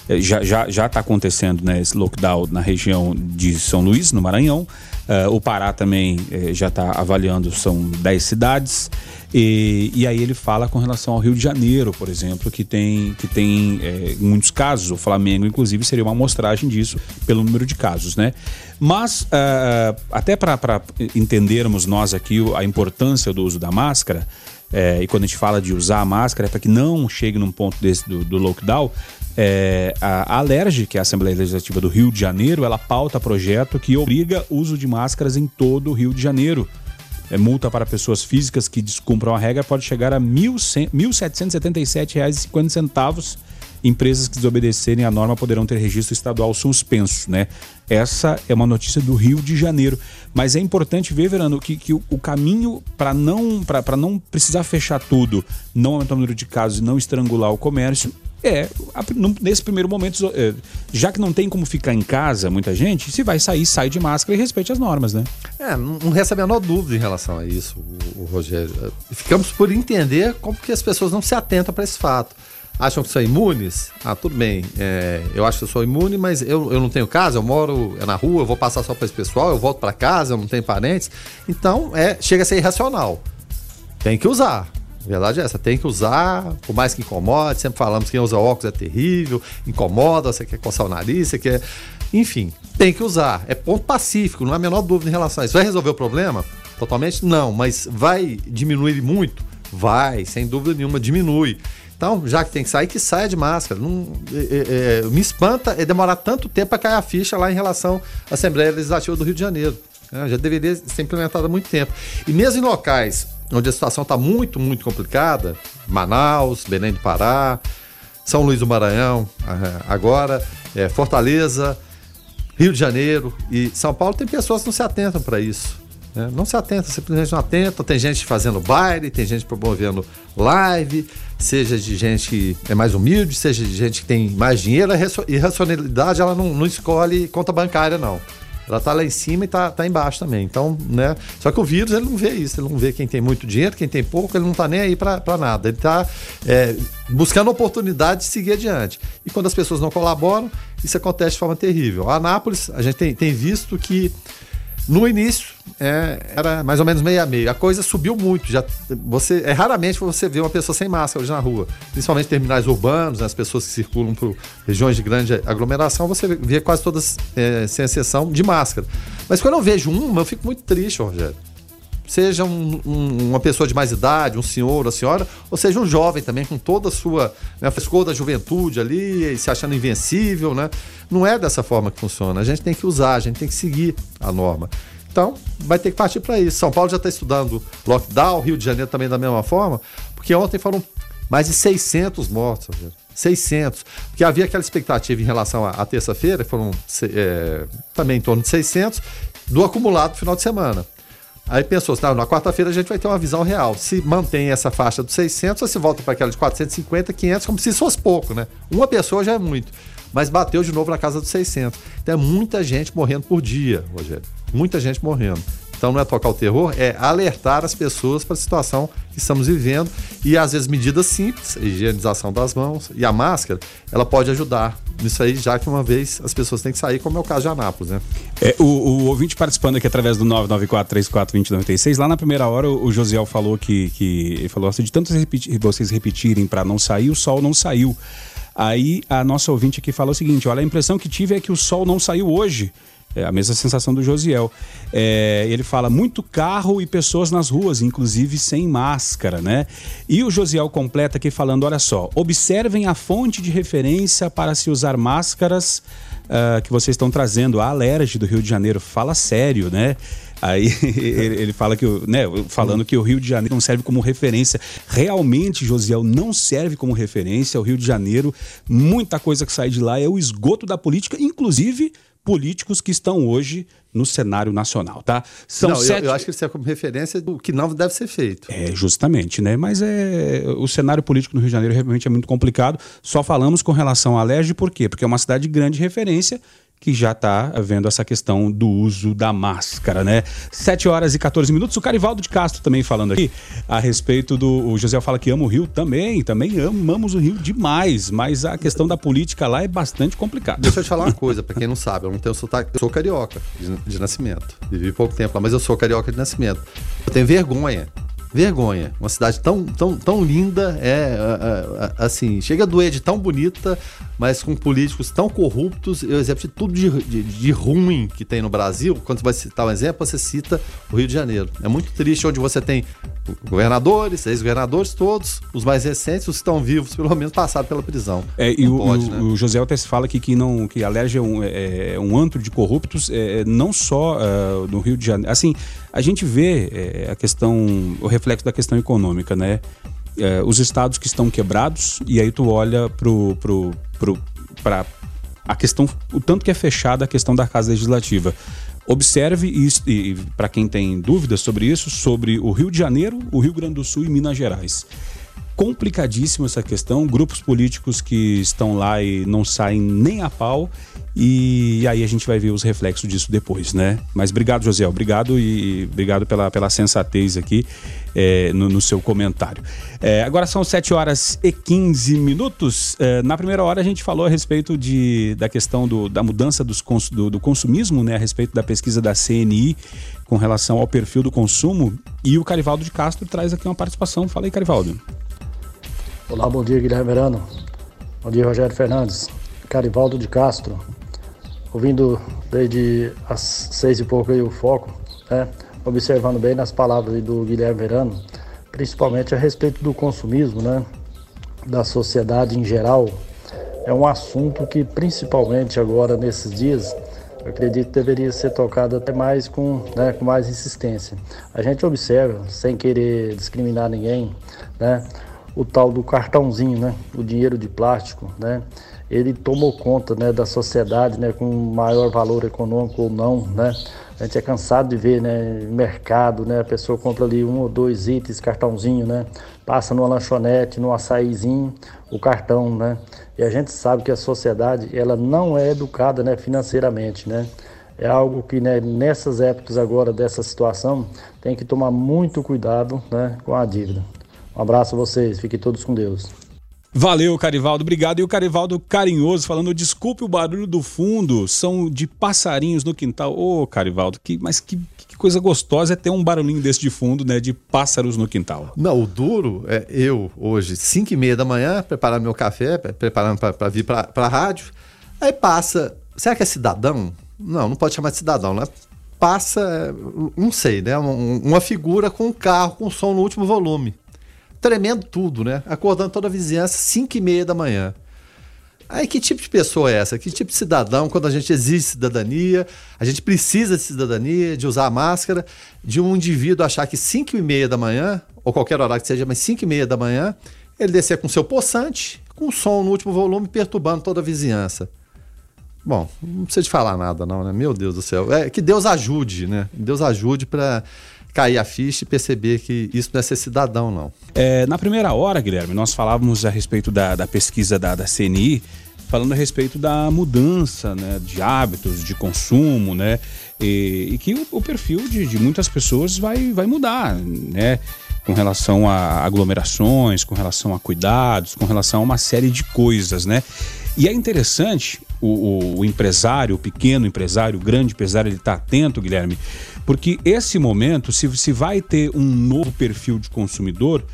S2: já já já está acontecendo né, esse lockdown na região de São Luís, no Maranhão. Uh, o Pará também uh, já está avaliando, são 10 cidades. E, e, aí ele fala com relação ao Rio de Janeiro, por exemplo, que tem, que tem é, muitos casos. O Flamengo, inclusive, seria uma amostragem disso pelo número de casos, né? Mas, uh, até para entendermos nós aqui a importância do uso da máscara, é, e quando a gente fala de usar a máscara, é para que não chegue num ponto desse do, do lockdown, é, a Alerj, que é a Assembleia Legislativa do Rio de Janeiro, ela pauta projeto que obriga uso de máscaras em todo o Rio de Janeiro. É, multa para pessoas físicas que descumpram a regra pode chegar a R$ 1.777,50. Empresas que desobedecerem a norma poderão ter registro estadual suspenso, né? Essa é uma notícia do Rio de Janeiro. Mas é importante ver, Verano, que, que o, o caminho para não, não precisar fechar tudo, não aumentar o número de casos e não estrangular o comércio é, nesse primeiro momento, é, já que não tem como ficar em casa, muita gente, se vai sair, sai de máscara e respeite as normas, né?
S3: É, não resta a menor dúvida em relação a isso, o, Rogério. É, ficamos por entender como que as pessoas não se atentam para esse fato. Acham que são imunes? Ah, tudo bem. É, eu acho que eu sou imune, mas eu, eu não tenho casa, eu moro na rua, eu vou passar só para esse pessoal, eu volto para casa, eu não tenho parentes. Então, é, chega a ser irracional. Tem que usar. A verdade é essa, tem que usar, por mais que incomode, sempre falamos que quem usa óculos é terrível, incomoda, você quer coçar o nariz, você quer. Enfim, tem que usar. É ponto pacífico, não há a menor dúvida em relação a isso. Vai resolver o problema? Totalmente não, mas vai diminuir muito? Vai, sem dúvida nenhuma, diminui. Então, já que tem que sair, que saia de máscara. Não, é, é, me espanta é demorar tanto tempo para cair a ficha lá em relação à Assembleia Legislativa do Rio de Janeiro. É, já deveria ser implementada há muito tempo. E mesmo em locais onde a situação está muito, muito complicada, Manaus, Belém do Pará, São Luís do Maranhão, agora, é, Fortaleza, Rio de Janeiro e São Paulo, tem pessoas que não se atentam para isso. Né? Não se atentam, simplesmente não atentam. Tem gente fazendo baile, tem gente promovendo live, seja de gente que é mais humilde, seja de gente que tem mais dinheiro. A irracionalidade ela não, não escolhe conta bancária, não. Ela tá lá em cima e tá, tá embaixo também. Então, né? Só que o vírus, ele não vê isso. Ele não vê quem tem muito dinheiro, quem tem pouco, ele não tá nem aí para nada. Ele tá é, buscando oportunidade de seguir adiante. E quando as pessoas não colaboram, isso acontece de forma terrível. A Anápolis, a gente tem, tem visto que no início é, era mais ou menos meio a meio. A coisa subiu muito. Já você é raramente você vê uma pessoa sem máscara hoje na rua, principalmente terminais urbanos, né, as pessoas que circulam por regiões de grande aglomeração, você vê quase todas é, sem exceção de máscara. Mas quando eu vejo uma, eu fico muito triste, Rogério seja um, um, uma pessoa de mais idade, um senhor ou senhora, ou seja um jovem também, com toda a sua né, frescor da juventude ali, se achando invencível, né? Não é dessa forma que funciona. A gente tem que usar, a gente tem que seguir a norma. Então, vai ter que partir para isso. São Paulo já está estudando lockdown, Rio de Janeiro também da mesma forma, porque ontem foram mais de 600 mortos. 600. Porque havia aquela expectativa em relação à, terça-feira, foram é, também em torno de 600, do acumulado final de semana. Aí pensou, tá, na quarta-feira a gente vai ter uma visão real. Se mantém essa faixa dos 600, ou se volta para aquela de 450, 500, como se fosse pouco, né? Uma pessoa já é muito. Mas bateu de novo na casa dos 600. Então é muita gente morrendo por dia, Rogério. Muita gente morrendo. Então não é tocar o terror, é alertar as pessoas para a situação que estamos vivendo e às vezes medidas simples, higienização das mãos e a máscara, ela pode ajudar nisso aí, já que uma vez as pessoas têm que sair, como é o caso de Anápolis, né?
S2: É, o, o ouvinte participando aqui através do 994-34-2096, lá na primeira hora o, o Josiel falou que, que ele falou assim, de repetir, vocês repetirem para não sair, o sol não saiu. Aí a nossa ouvinte aqui falou o seguinte: olha, a impressão que tive é que o sol não saiu hoje É a mesma sensação do Josiel. É, ele fala muito carro e pessoas nas ruas, inclusive sem máscara, né? E o Josiel completa aqui falando: olha só, observem a fonte de referência para se usar máscaras uh, que vocês estão trazendo. A Alerj do Rio de Janeiro fala sério, né? Aí <laughs> ele, ele, fala que, né, falando que o Rio de Janeiro não serve como referência. Realmente, Josiel, não serve como referência. O Rio de Janeiro, muita coisa que sai de lá é o esgoto da política, inclusive políticos que estão hoje no cenário nacional, tá?
S3: São não, sete... eu, eu, acho que ele serve como referência do que não deve ser feito.
S2: É, justamente, né? Mas é, o cenário político no Rio de Janeiro realmente é muito complicado. Só falamos com relação à Alerj, por quê? Porque é uma cidade de grande referência que já está vendo essa questão do uso da máscara, né? 7 horas e 14 minutos. O Carivaldo de Castro também falando aqui a respeito do. O José fala que ama o Rio também, também amamos o Rio demais, mas a questão da política lá é bastante complicada.
S3: Deixa eu te falar uma coisa, para quem não sabe, eu não tenho sotaque, eu sou carioca de, de nascimento. Vivi pouco tempo lá, mas eu sou carioca de nascimento. Eu tenho vergonha vergonha. Uma cidade tão, tão, tão linda, é, assim, chega a doer de tão bonita, mas com políticos tão corruptos. Eu exemplo de tudo de, de, de, ruim que tem no Brasil. Quando você vai citar um exemplo, você cita o Rio de Janeiro. É muito triste onde você tem governadores, ex-governadores, todos, os mais recentes, os que estão vivos, pelo menos passaram pela prisão.
S2: É, e o, pode, o, né? o, José Altes fala aqui que, não, que a é um, é, é um antro de corruptos, é, é, não só uh, no Rio de Janeiro. Assim, a gente vê é, a questão, o reflexo da questão econômica, né? É, os estados que estão quebrados, e aí tu olha pro, pro, pro, a questão, o tanto que é fechada a questão da Casa Legislativa. Observe, e, e para quem tem dúvidas sobre isso, sobre o Rio de Janeiro, o Rio Grande do Sul e Minas Gerais complicadíssima essa questão, grupos políticos que estão lá e não saem nem a pau, e aí a gente vai ver os reflexos disso depois, né? Mas obrigado, José, obrigado e obrigado pela, pela sensatez aqui é, no, no, seu comentário. É, agora são 7 horas e 15 minutos. É, na primeira hora a gente falou a respeito de, da questão do, da mudança dos, do, do consumismo, né? A respeito da pesquisa da CNI com relação ao perfil do consumo, e o Carivaldo de Castro traz aqui uma participação. Fala aí, Carivaldo.
S6: Olá, bom dia Guilherme Verano. Bom dia Rogério Fernandes. Carivaldo de Castro. Ouvindo desde as seis e pouco aí o foco, né? Observando bem nas palavras do Guilherme Verano, principalmente a respeito do consumismo, né? da sociedade em geral. É um assunto que principalmente agora nesses dias eu acredito que deveria ser tocado até mais com, né, com mais insistência. A gente observa, sem querer discriminar ninguém, né, o tal do cartãozinho, né? O dinheiro de plástico, né? Ele tomou conta, né, da sociedade, né, com maior valor econômico ou não, né? A gente é cansado de ver, né, mercado, né, a pessoa compra ali um ou dois itens, cartãozinho, né? Passa numa lanchonete, num açaizinho, o cartão, né? E a gente sabe que a sociedade, ela não é educada, né, financeiramente, né? É algo que, né, nessas épocas agora dessa situação, tem que tomar muito cuidado, né, com a dívida. Um abraço a vocês, fiquem todos com Deus.
S2: Valeu, Carivaldo, obrigado. E o Carivaldo carinhoso falando: desculpe o barulho do fundo, são de passarinhos no quintal. Ô, oh, Carivaldo, que, mas que, que, coisa gostosa é ter um barulhinho desse de fundo, né? De pássaros no quintal.
S3: Não, o duro é eu, hoje, 5 e meia da manhã, preparando meu café, preparando para vir para a rádio. Aí passa. Será que é cidadão? Não, não pode chamar de cidadão, né? Passa, não sei, né? Uma figura com um carro com som no último volume tremendo tudo, né? Acordando toda a vizinhança, 5 e meia da manhã. Aí que tipo de pessoa é essa? Que tipo de cidadão, quando a gente exige cidadania, a gente precisa de cidadania, de usar máscara, de um indivíduo achar que 5 e meia da manhã, ou qualquer horário que seja, mas 5 e meia da manhã, ele descer com seu poçante, com som no último volume, perturbando toda a vizinhança. Bom, não precisa de falar nada não, né? Meu Deus do céu. É, que Deus ajude, né? Deus ajude para cair a ficha e perceber que isso não é ser cidadão, não.
S2: É, na primeira hora, Guilherme, nós falávamos a respeito da, da pesquisa da, da CNI, falando a respeito da mudança né, de hábitos, de consumo, né? E, e que o, o perfil de, de, muitas pessoas vai, vai mudar, né? Com relação a aglomerações, com relação a cuidados, com relação a uma série de coisas, né? E é interessante o, o, o empresário, o pequeno empresário, o grande empresário, ele está atento, Guilherme, porque esse momento, se, se vai ter um novo perfil de consumidor,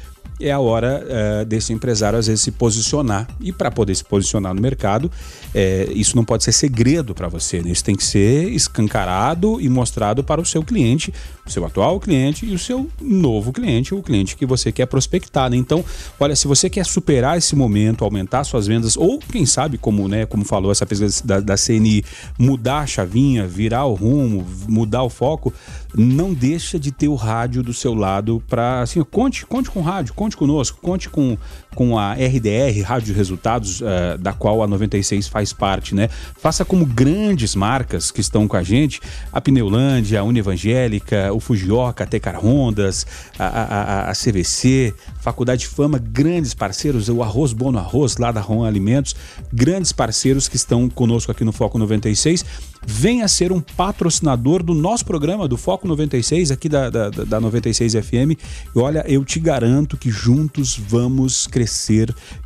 S2: é a hora uh, desse empresário às vezes se posicionar. E para poder se posicionar no mercado, é, isso não pode ser segredo para você. Né? Isso tem que ser escancarado e mostrado para o seu cliente, seu atual cliente e o seu novo cliente, o cliente que você quer prospectar. Né? Então, olha, se você quer superar esse momento, aumentar suas vendas, ou quem sabe, como, né, como falou essa pesquisa da, da CNI, mudar a chavinha, virar o rumo, mudar o foco, não deixa de ter o rádio do seu lado para assim, conte, conte com o rádio, conte conosco, conte com, com a RDR, Rádio Resultados, uh, da qual a 96 faz parte, né? Faça como grandes marcas que estão com a gente, a Pneulândia, a Univangélica, o Fujioka, a Tecar Rondas, a, a, a, CVC, Faculdade Fama, grandes parceiros, o Arroz Bono Arroz, lá da Ron Alimentos, grandes parceiros que estão conosco aqui no Foco 96 venha ser um patrocinador do nosso programa, do Foco 96, aqui da, da, da 96 FM. E olha, eu te garanto que juntos vamos crescer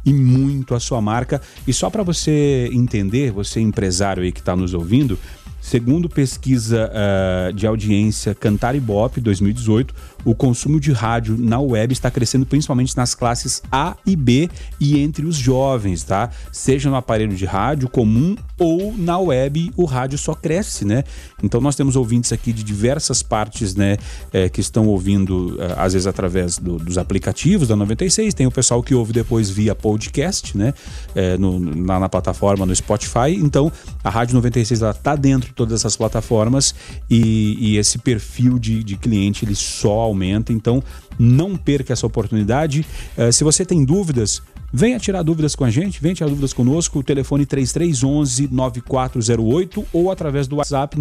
S2: e muito a sua marca. E só para você entender, você empresário aí que está nos ouvindo, segundo pesquisa uh, de audiência Cantar Ibope 2018, o consumo de rádio na web está crescendo principalmente nas classes A e B e entre os jovens, tá? Seja no aparelho de rádio comum ou na web, o rádio só cresce, né? Então nós temos ouvintes aqui de diversas partes, né, é, que estão ouvindo é, às vezes através do, dos aplicativos da 96, tem o pessoal que ouve depois via podcast, né, é, no, na, na, plataforma no Spotify. Então a rádio 96 ela tá dentro de todas essas plataformas e, e esse perfil de, de cliente ele só aumenta. Então, não perca essa oportunidade. Uh, se você tem dúvidas, venha tirar dúvidas com a gente, venha tirar dúvidas conosco. O telefone 3311 9408 ou através do WhatsApp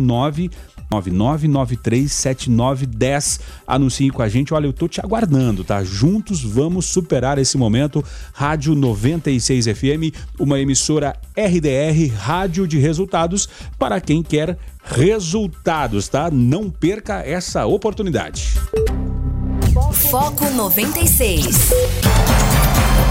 S2: 999937910. Anuncie com a gente. Olha, eu tô te aguardando, tá? Juntos vamos superar esse momento. Rádio 96 FM, uma emissora RDR, rádio de resultados para quem quer resultados, tá? Não perca essa oportunidade.
S1: Foco 96.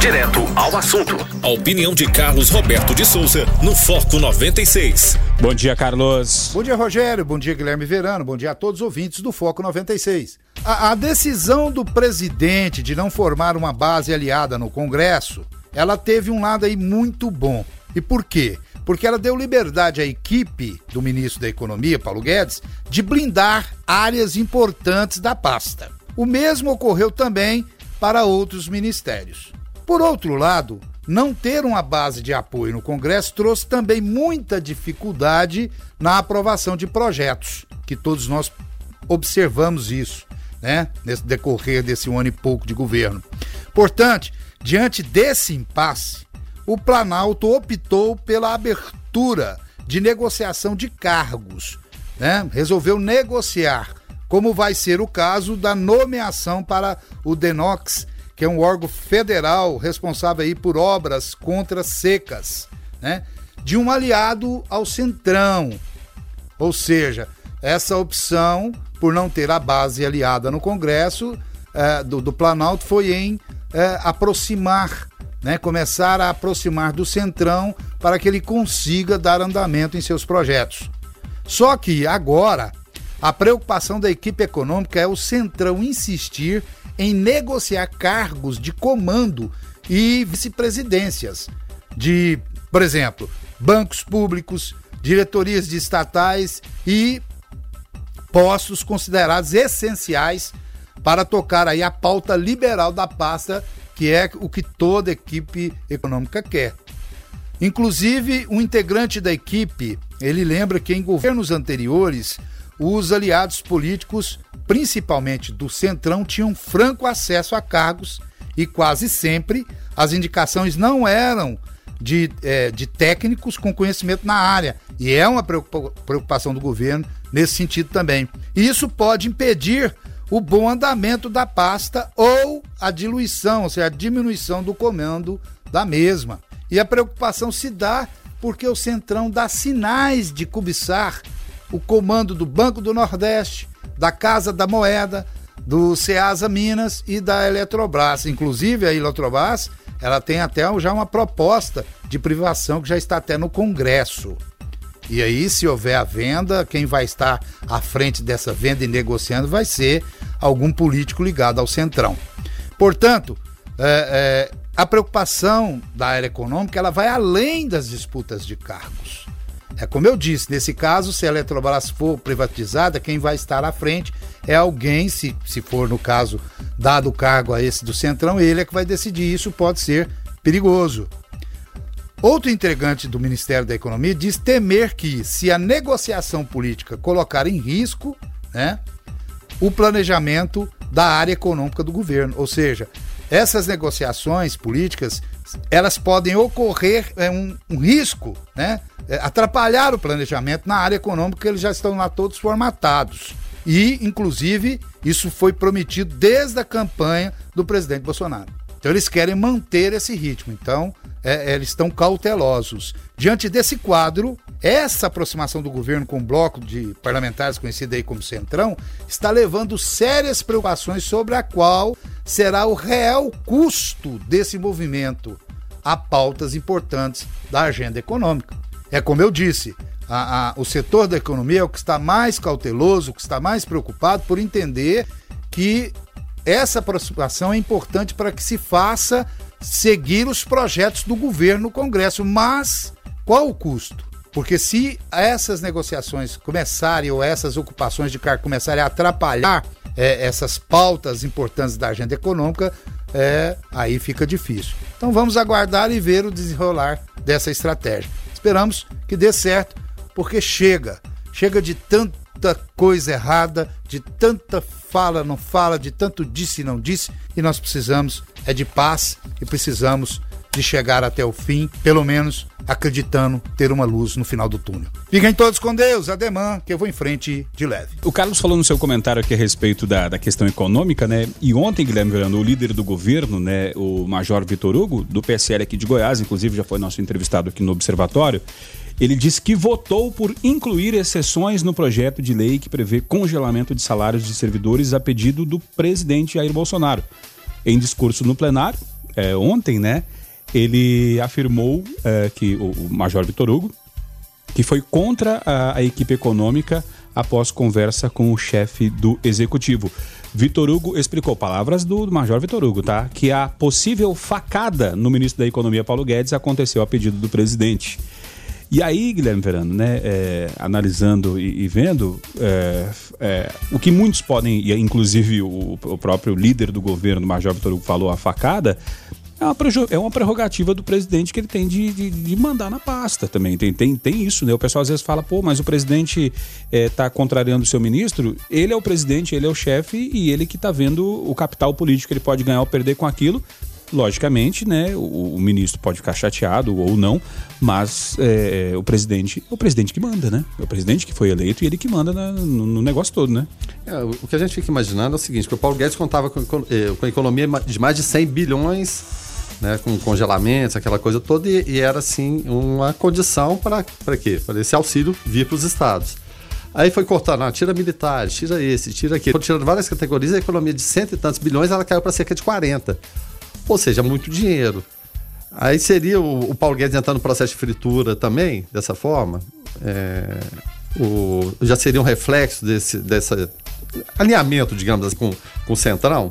S7: Direto ao assunto. A opinião de Carlos Roberto de Souza no Foco 96.
S2: Bom dia, Carlos.
S8: Bom dia, Rogério. Bom dia, Guilherme Verano. Bom dia a todos os ouvintes do Foco 96. A, a decisão do presidente de não formar uma base aliada no Congresso, ela teve um lado aí muito bom. E por quê? porque ela deu liberdade à equipe do ministro da Economia, Paulo Guedes, de blindar áreas importantes da pasta. O mesmo ocorreu também para outros ministérios. Por outro lado, não ter uma base de apoio no Congresso trouxe também muita dificuldade na aprovação de projetos, que todos nós observamos isso, né, nesse decorrer desse ano e pouco de governo. Portanto, diante desse impasse, o Planalto optou pela abertura de negociação de cargos, né? resolveu negociar, como vai ser o caso da nomeação para o DENOX, que é um órgão federal responsável aí por obras contra secas, né? de um aliado ao Centrão. Ou seja, essa opção, por não ter a base aliada no Congresso, eh, do, do Planalto, foi em eh, aproximar né, começar a aproximar do Centrão para que ele consiga dar andamento em seus projetos. Só que agora a preocupação da equipe econômica é o Centrão insistir em negociar cargos de comando e vice-presidências de, por exemplo, bancos públicos, diretorias de estatais e postos considerados essenciais para tocar aí a pauta liberal da pasta que é o que toda equipe econômica quer. Inclusive, um integrante da equipe, ele lembra que em governos anteriores, os aliados políticos, principalmente do Centrão, tinham franco acesso a cargos e quase sempre as indicações não eram de, é, de técnicos com conhecimento na área. E é uma preocupação do governo nesse sentido também. E isso pode impedir o bom andamento da pasta ou a diluição, ou seja, a diminuição do comando da mesma. E a preocupação se dá porque o Centrão dá sinais de cobiçar o comando do Banco do Nordeste, da Casa da Moeda, do Ceasa Minas e da Eletrobras. Inclusive a Eletrobras, ela tem até já uma proposta de privação que já está até no Congresso. E aí, se houver a venda, quem vai estar à frente dessa venda e negociando vai ser algum político ligado ao Centrão. Portanto, é, é, a preocupação da área econômica ela vai além das disputas de cargos. É como eu disse, nesse caso, se a Eletrobras for privatizada, quem vai estar à frente é alguém, se, se for no caso dado o cargo a esse do Centrão, ele é que vai decidir. Isso pode ser perigoso. Outro integrante do Ministério da Economia diz temer que, se a negociação política colocar em risco né, o planejamento da área econômica do governo, ou seja, essas negociações políticas elas podem ocorrer é um, um risco, né? É, atrapalhar o planejamento na área econômica, eles já estão lá todos formatados. E, inclusive, isso foi prometido desde a campanha do presidente Bolsonaro. Então, eles querem manter esse ritmo. Então, é, eles estão cautelosos. Diante desse quadro, essa aproximação do governo com o bloco de parlamentares conhecido aí como Centrão está levando sérias preocupações sobre a qual será o real custo desse movimento a pautas importantes da agenda econômica. É como eu disse, a, a, o setor da economia é o que está mais cauteloso, o que está mais preocupado por entender que essa aproximação é importante para que se faça seguir os projetos do governo no Congresso. Mas qual o custo? Porque se essas negociações começarem ou essas ocupações de cargo começarem a atrapalhar é, essas pautas importantes da agenda econômica, é, aí fica difícil. Então vamos aguardar e ver o desenrolar dessa estratégia. Esperamos que dê certo, porque chega, chega de tanta coisa errada, de tanta fala não fala, de tanto disse não disse, e nós precisamos é de paz e precisamos de chegar até o fim, pelo menos acreditando ter uma luz no final do túnel. Fiquem todos com Deus, ademã, que eu vou em frente de leve.
S2: O Carlos falou no seu comentário aqui a respeito da, da questão econômica, né? E ontem, Guilherme Verano, o líder do governo, né, o Major Vitor Hugo, do PSL aqui de Goiás, inclusive já foi nosso entrevistado aqui no Observatório, ele disse que votou por incluir exceções no projeto de lei que prevê congelamento de salários de servidores a pedido do presidente Jair Bolsonaro. Em discurso no plenário, é, ontem, né? Ele afirmou é, que o, Major Vitor Hugo que foi contra a, a, equipe econômica após conversa com o chefe do executivo. Vitor Hugo explicou palavras do, Major Vitor Hugo, tá? Que a possível facada no ministro da Economia Paulo Guedes aconteceu a pedido do presidente. E aí, Guilherme Verano, né, é, analisando e, e vendo é, é, o que muitos podem, inclusive o, o, próprio líder do governo, Major Vitor Hugo, falou, a facada, é uma, é uma prerrogativa do presidente que ele tem de, de, de, mandar na pasta também. Tem, tem, tem isso, né? O pessoal às vezes fala, pô, mas o presidente está é, contrariando o seu ministro. Ele é o presidente, ele é o chefe e ele que está vendo o capital político que ele pode ganhar ou perder com aquilo. Logicamente, né? O, o ministro pode ficar chateado ou não, mas é, o presidente é o presidente que manda, né? É o presidente que foi eleito e ele que manda na, no, no, negócio todo, né?
S3: É, o que a gente fica imaginando é o seguinte: que o Paulo Guedes contava com, com, eh, com economia de mais de 100 bilhões né, com congelamentos, aquela coisa toda, e, e era assim uma condição para quê? Para esse auxílio vir para os estados. Aí foi cortando, ah, tira militares, tira esse, tira aquele. Tirando várias categorias, a economia de cento e tantos bilhões ela caiu para cerca de 40. Ou seja, muito dinheiro. Aí seria o, o Paulo Guedes entrando no processo de fritura também, dessa forma. É, o, já seria um reflexo desse dessa alinhamento, digamos assim, com, com o Centrão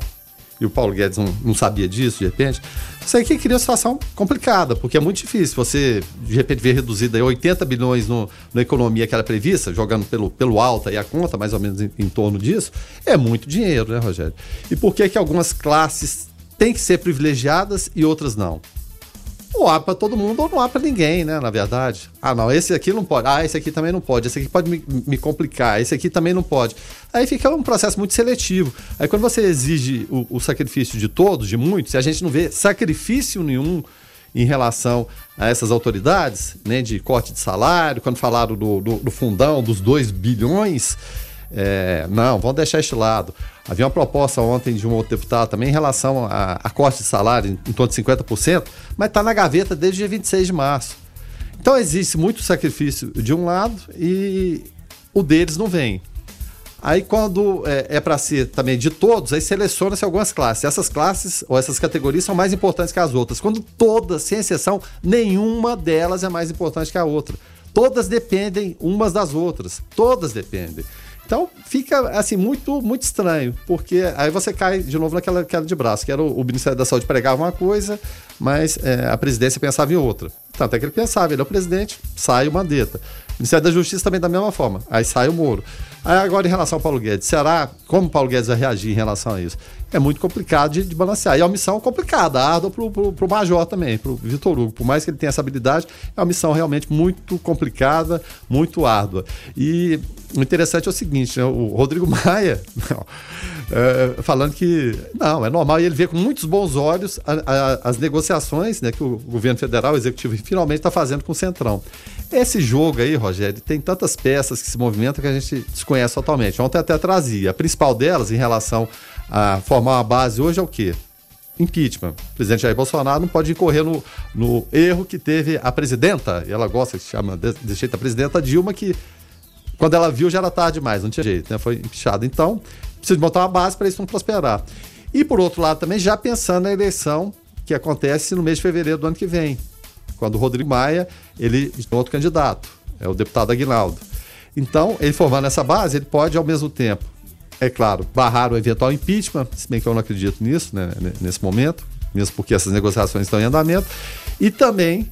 S3: e o Paulo Guedes não, não sabia disso de repente, isso aí que cria uma situação complicada, porque é muito difícil você, de repente, ver reduzida 80 bilhões no, na economia que era prevista, jogando pelo, pelo alto aí a conta, mais ou menos em, em torno disso, é muito dinheiro, né, Rogério? E por que que algumas classes têm que ser privilegiadas e outras não? Ou há para todo mundo ou não há para ninguém, né? Na verdade. Ah, não, esse aqui não pode. Ah, esse aqui também não pode. Esse aqui pode me, me complicar. Esse aqui também não pode. Aí fica um processo muito seletivo. Aí quando você exige o, o sacrifício de todos, de muitos, e a gente não vê sacrifício nenhum em relação a essas autoridades, né, de corte de salário, quando falaram do, do, do fundão dos 2 bilhões, é, não, vamos deixar este lado. Havia uma proposta ontem de um outro deputado também em relação a, a corte de salário em, em torno de 50%, mas está na gaveta desde o dia 26 de março. Então existe muito sacrifício de um lado e o deles não vem. Aí quando é, é para ser também de todos, aí seleciona-se algumas classes. Essas classes ou essas categorias são mais importantes que as outras. Quando todas, sem exceção, nenhuma delas é mais importante que a outra. Todas dependem umas das outras. Todas dependem. Então fica assim muito muito estranho, porque aí você cai de novo naquela queda de braço, que era o, o Ministério da Saúde pregava uma coisa, mas é, a presidência pensava em outra. Tanto é que ele pensava, ele é o presidente, sai o Mandetta. O Ministério da Justiça também da mesma forma, aí sai o Moro. Aí agora em relação ao Paulo Guedes, será como Paulo Guedes vai reagir em relação a isso? É muito complicado de, de balancear. E é uma missão complicada, árdua pro, pro, pro Major também, pro Vitor Hugo. Por mais que ele tenha essa habilidade, é uma missão realmente muito complicada, muito árdua. E o interessante é o seguinte, né? o Rodrigo <laughs> Maia não, é, falando que não, é normal, e ele vê com muitos bons olhos a, a, as negociações né, que o governo federal, o executivo, finalmente está fazendo com o Centrão. Esse jogo aí, Rogério, tem tantas peças que se movimentam que a gente desconhece totalmente. Ontem até trazia. A principal delas, em relação a formar uma base hoje, é o quê? impeachment. O presidente Jair Bolsonaro não pode incorrer no, no erro que teve a presidenta, e ela gosta que se chama desse de jeito, a presidenta Dilma, que quando ela viu já era tarde demais, não tinha jeito, né? Foi empichado. Então, precisa montar uma base para isso não prosperar. E por outro lado também, já pensando na eleição que acontece no mês de fevereiro do ano que vem, quando o Rodrigo Maia, ele é outro candidato, é o deputado Aguinaldo. Então, ele formando essa base, ele pode ao mesmo tempo, é claro, barrar o eventual impeachment, se bem que eu não acredito nisso, né, nesse momento, mesmo porque essas negociações estão em andamento, e também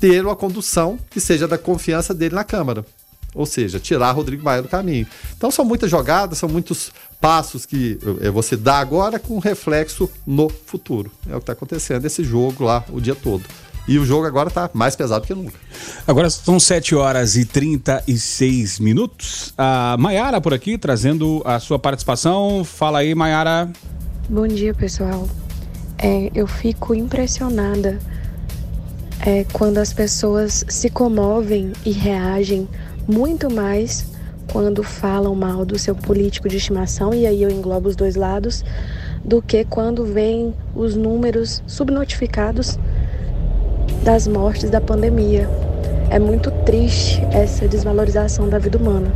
S3: ter uma condução que seja da confiança dele na Câmara. Ou seja, tirar Rodrigo Maia do caminho. Então são muitas jogadas, são muitos passos que você dá agora com reflexo no futuro. É o que está acontecendo esse jogo lá o dia todo. E o jogo agora está mais pesado que nunca.
S2: Agora são 7 horas e 36 minutos. A Maiara por aqui trazendo a sua participação. Fala aí, Maiara.
S9: Bom dia, pessoal. É, eu fico impressionada é, quando as pessoas se comovem e reagem muito mais quando falam mal do seu político de estimação, e aí eu englobo os dois lados, do que quando vêm os números subnotificados das mortes da pandemia. É muito triste essa desvalorização da vida humana.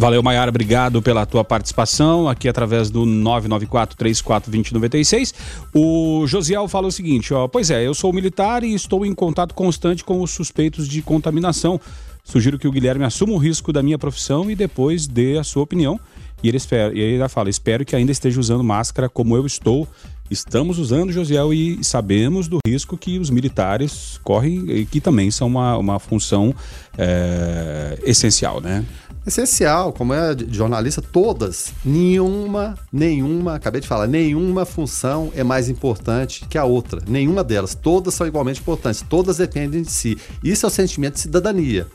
S2: Valeu, Maiara, obrigado pela tua participação aqui através do 994-342096. O Josiel fala o seguinte, ó, pois é, eu sou militar e estou em contato constante com os suspeitos de contaminação. Sugiro que o Guilherme assuma o risco da minha profissão e depois dê a sua opinião. E ele, espera, e ele fala: espero que ainda esteja usando máscara como eu estou. Estamos usando, Josiel, e sabemos do risco que os militares correm e que também são uma, uma função é, essencial, né?
S3: Essencial, como é de jornalista, todas, nenhuma, nenhuma, acabei de falar, nenhuma função é mais importante que a outra. Nenhuma delas. Todas são igualmente importantes, todas dependem de si. Isso é o sentimento de cidadania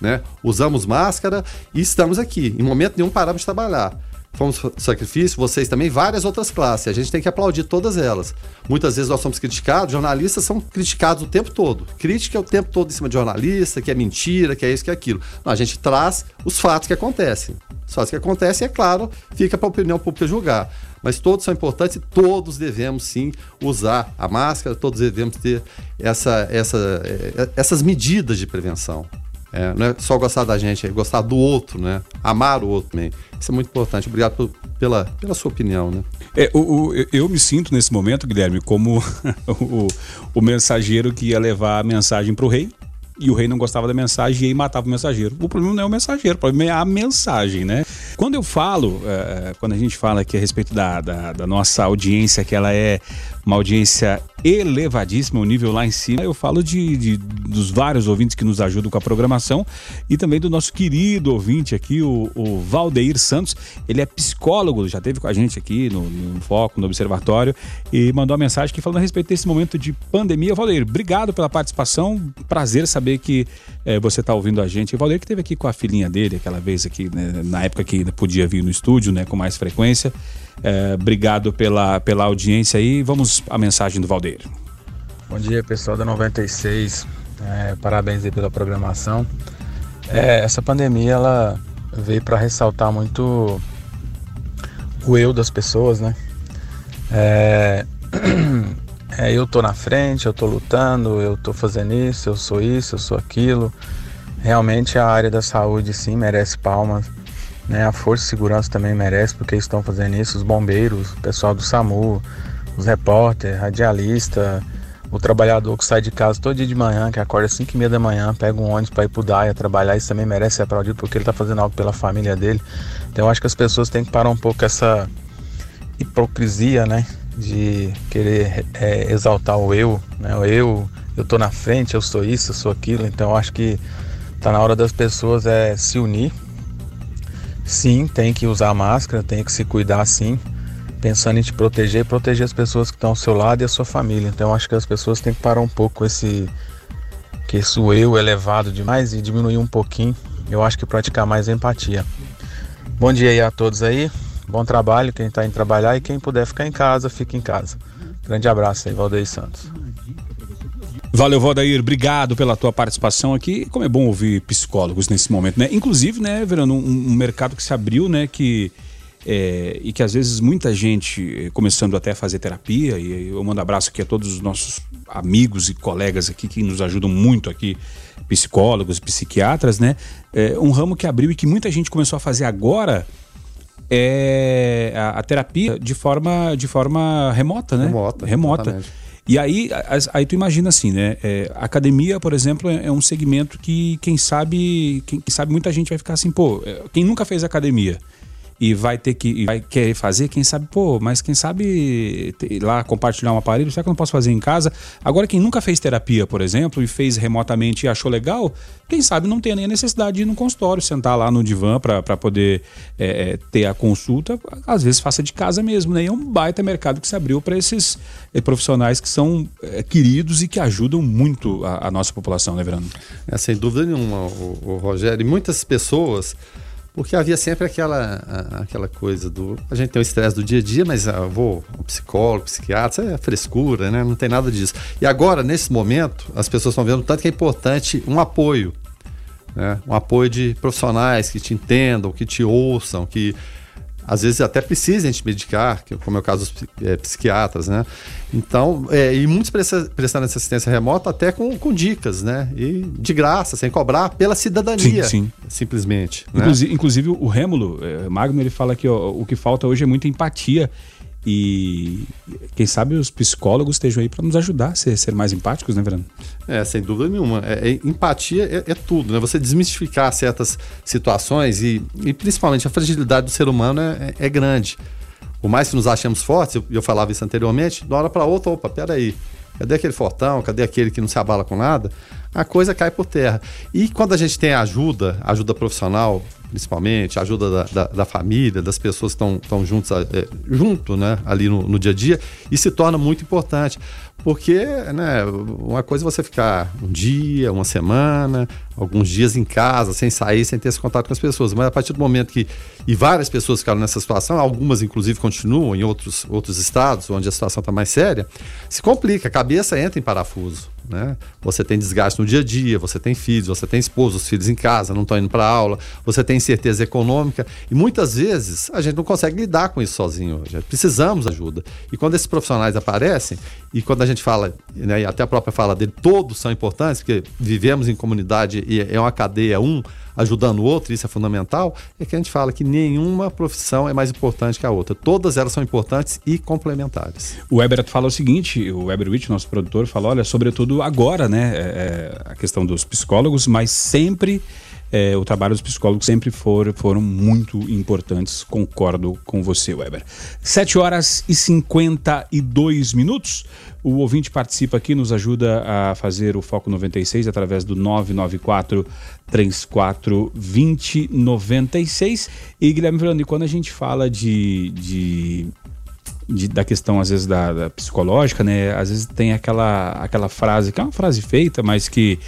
S3: né? Usamos máscara e estamos aqui. Em momento nenhum paramos de trabalhar. Fomos sacrifício, vocês também, várias outras classes. A gente tem que aplaudir todas elas. Muitas vezes nós somos criticados, jornalistas são criticados o tempo todo. Crítica é o tempo todo em cima de jornalista, que é mentira, que é isso, que é aquilo. Não, a gente traz os fatos que acontecem. Os fatos que acontecem, é claro, fica para a opinião pública julgar. Mas todos são importantes e todos devemos sim usar a máscara, todos devemos ter essa, essa, eh, essas medidas de prevenção. É, não é só gostar da gente, é gostar do outro, né? Amar o outro também. Isso é muito importante. Obrigado por, pela, pela sua opinião, né?
S2: É, o, o, eu me sinto nesse momento, Guilherme, como <laughs> o, o mensageiro que ia levar a mensagem para o rei e o rei não gostava da mensagem e aí matava o mensageiro. O problema não é o mensageiro, o problema é a mensagem, né? Quando eu falo, é, quando a gente fala aqui a respeito da, da, da nossa audiência, que ela é uma audiência elevadíssima, o um nível lá em cima. Eu falo de, de, dos vários ouvintes que nos ajudam com a programação e também do nosso querido ouvinte aqui, o, o Valdeir Santos. Ele é psicólogo, já teve com a gente aqui no, no Foco, no Observatório, e mandou uma mensagem que falando a respeito desse momento de pandemia. Valdeir, obrigado pela participação. Prazer saber que é, você está ouvindo a gente. O Valdeir que esteve aqui com a filhinha dele aquela vez aqui, né, na época que podia vir no estúdio, né, com mais frequência. É, obrigado pela, pela audiência aí. Vamos à mensagem do Valdeir.
S10: Bom dia, pessoal da 96. É, parabéns aí pela programação. É, essa pandemia ela veio para ressaltar muito o eu das pessoas, né? É, <clears throat> é, eu tô na frente, eu tô lutando, eu tô fazendo isso, eu sou isso, eu sou aquilo. Realmente a área da saúde sim merece palmas né? A Força de Segurança também merece, porque estão fazendo isso, os bombeiros, o pessoal do SAMU, os repórteres, radialista, o trabalhador que sai de casa todo dia de manhã, que acorda às 5 e meia da manhã, pega um ônibus para ir pro DAIA trabalhar, isso também merece ser aplaudido porque ele está fazendo algo pela família dele. Então eu acho que as pessoas têm que parar um pouco essa hipocrisia, né? De querer é, exaltar o eu, né? O eu, eu tô na frente, eu sou isso, eu sou aquilo. Então eu acho que tá na hora das pessoas é se unir. Sim, tem que usar máscara, tem que se cuidar sim pensando em te proteger e proteger as pessoas que estão ao seu lado e a sua família. Então acho que as pessoas têm que parar um pouco esse que esse eu elevado demais e diminuir um pouquinho. Eu acho que praticar mais empatia. Bom dia aí a todos aí. Bom trabalho quem está indo trabalhar e quem puder ficar em casa, fique em casa. Grande abraço aí, Valdeir Santos.
S2: Valeu, Valdair, obrigado pela tua participação aqui. Como é bom ouvir psicólogos nesse momento, né? Inclusive, né, Verano, um, um mercado que se abriu, né, que é, e que às vezes muita gente eh, começando até a fazer terapia, e eu mando abraço aqui a todos os nossos amigos e colegas aqui que nos ajudam muito aqui, psicólogos, psiquiatras, né? É, um ramo que abriu e que muita gente começou a fazer agora é a, a terapia de forma, de forma remota, né?
S3: Remota.
S2: Remota.
S3: Exatamente.
S2: E aí, aí tu imagina assim, né? É, academia, por exemplo, é, é um segmento que quem sabe, quem sabe muita gente vai ficar assim, pô, é, quem nunca fez academia e vai ter que vai querer fazer, quem sabe, pô, mas quem sabe lá compartilhar um aparelho, será que eu não posso fazer em casa? Agora, quem nunca fez terapia, por exemplo, e fez remotamente e achou legal, quem sabe não tem nem a necessidade de ir no consultório, sentar lá no divã para poder é, é, ter a consulta, às vezes faça de casa mesmo, né? E é um baita mercado que se abriu para esses é, profissionais que são é, queridos e que ajudam muito a, a nossa população, né, Verano?
S3: É, sem dúvida nenhuma, o, o Rogério. E muitas pessoas porque havia sempre aquela, aquela coisa do. A gente tem o estresse do dia a dia, mas ah, vou um psicólogo, psiquiatra, é frescura, né? Não tem nada disso. E agora, nesse momento, as pessoas estão vendo tanto que é importante um apoio. Né? Um apoio de profissionais que te entendam, que te ouçam, que às vezes até precisem te medicar, como é o caso dos é, psiquiatras, né? Então, é, e muitos prestando assistência remota até com, com, dicas, né? E de graça, sem cobrar, pela cidadania, sim, sim. simplesmente.
S2: Inclusive, né? inclusive o Rêmulo, é, Magno, ele fala que ó, o que falta hoje é muita empatia e quem sabe os psicólogos estejam aí para nos ajudar a ser, ser, mais empáticos, né, Verano?
S3: É, sem dúvida nenhuma. É, é, empatia é, é, tudo, né? Você desmistificar certas situações e, e principalmente a fragilidade do ser humano é, é, é grande. Por mais que nos achemos fortes, eu, eu falava isso anteriormente, de uma hora para outra, opa, peraí. Cadê aquele fortão? Cadê aquele que não se abala com nada? A coisa cai por terra. E quando a gente tem ajuda, ajuda profissional, principalmente, a ajuda da, da, da, família, das pessoas que estão juntos, é, junto né, ali no, no, dia a dia, isso se torna muito importante. Porque né, uma coisa é você ficar um dia, uma semana, alguns dias em casa, sem sair, sem ter esse contato com as pessoas. Mas a partir do momento que. E várias pessoas ficaram nessa situação, algumas inclusive continuam em outros, outros estados, onde a situação está mais séria, se complica, a cabeça entra em parafuso. Né? Você tem desgaste no dia a dia, você tem filhos, você tem esposa, os filhos em casa, não estão indo para aula, você tem incerteza econômica e muitas vezes a gente não consegue lidar com isso sozinho. Precisamos de ajuda. E quando esses profissionais aparecem e quando a gente fala, né, e até a própria fala dele, todos são importantes, porque vivemos em comunidade e é uma cadeia, um ajudando o outro, isso é fundamental, é que a gente fala que nenhuma profissão é mais importante que a outra. Todas elas são importantes e complementares.
S2: O Weber fala o seguinte, o Weber Witt, nosso produtor, fala, olha, sobretudo agora, né, é, é, a questão dos psicólogos, mas sempre é, o trabalho dos psicólogos sempre for, foram muito importantes. Concordo com você, Weber. 7 horas e 52 minutos. O ouvinte participa aqui, nos ajuda a fazer o Foco 96 através do 994 34 20 96. E Guilherme Verano, quando a gente fala de, de de, da questão, às vezes, da, da, psicológica, né? Às vezes tem aquela, aquela frase, que é uma frase feita, mas que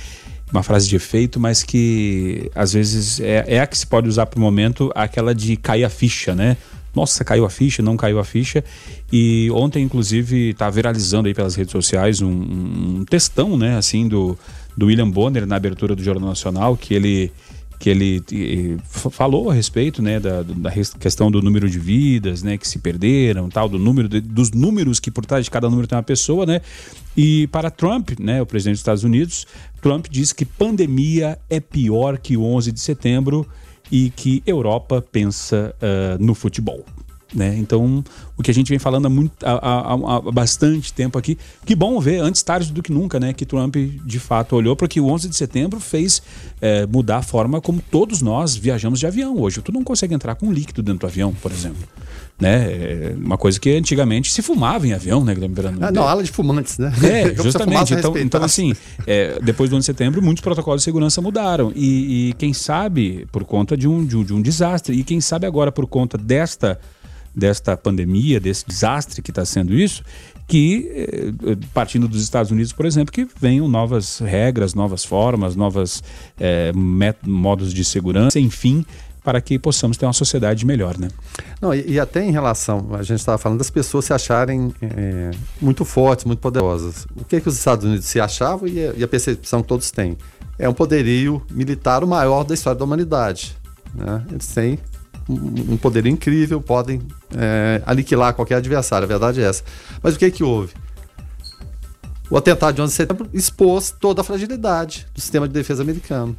S2: uma frase de efeito, mas que às vezes é, é a que se pode usar para o momento, aquela de cair a ficha, né? Nossa, caiu a ficha, não caiu a ficha. E ontem, inclusive, está viralizando aí pelas redes sociais um, um textão, né, assim, do, do William Bonner na abertura do Jornal Nacional, que ele que ele falou a respeito né, da, da, questão do número de vidas né, que se perderam, tal, do número de, dos números que por trás de cada número tem uma pessoa, né? E para Trump, né, o presidente dos Estados Unidos, Trump disse que pandemia é pior que o 11 de setembro e que Europa pensa uh, no futebol. Né? Então, o que a gente vem falando há, muito, há, há, há, bastante tempo aqui, que bom ver, antes tarde do que nunca, né? Que Trump de fato olhou para que o 11 de setembro fez é, mudar a forma como todos nós viajamos de avião. Hoje, tu não consegue entrar com líquido dentro do avião, por exemplo. Né? É uma coisa que antigamente se fumava em avião, né, Guilherme Verano?
S3: Ah, não, ala de fumantes, né?
S2: É, <laughs> justamente. Então, então, assim, é, depois do 11 de setembro, muitos protocolos de segurança mudaram. E, e quem sabe, por conta de um, de um, de um desastre, e quem sabe agora por conta desta desta pandemia, desse desastre que está sendo isso, que, eh, partindo dos Estados Unidos, por exemplo, que venham novas regras, novas formas, novos é, modos de segurança, enfim, para que possamos ter uma sociedade melhor, né?
S3: Não, e, e até em relação, a gente estava falando das pessoas se acharem é, muito fortes, muito poderosas. O que, que os Estados Unidos se achavam e a, e a percepção que todos têm? É um poderio militar o maior da história da humanidade. Né? Eles têm um poder incrível, podem é, aniquilar qualquer adversário, a verdade é essa. Mas o que é que houve? O atentado de 11 de setembro expôs toda a fragilidade do sistema de defesa americano.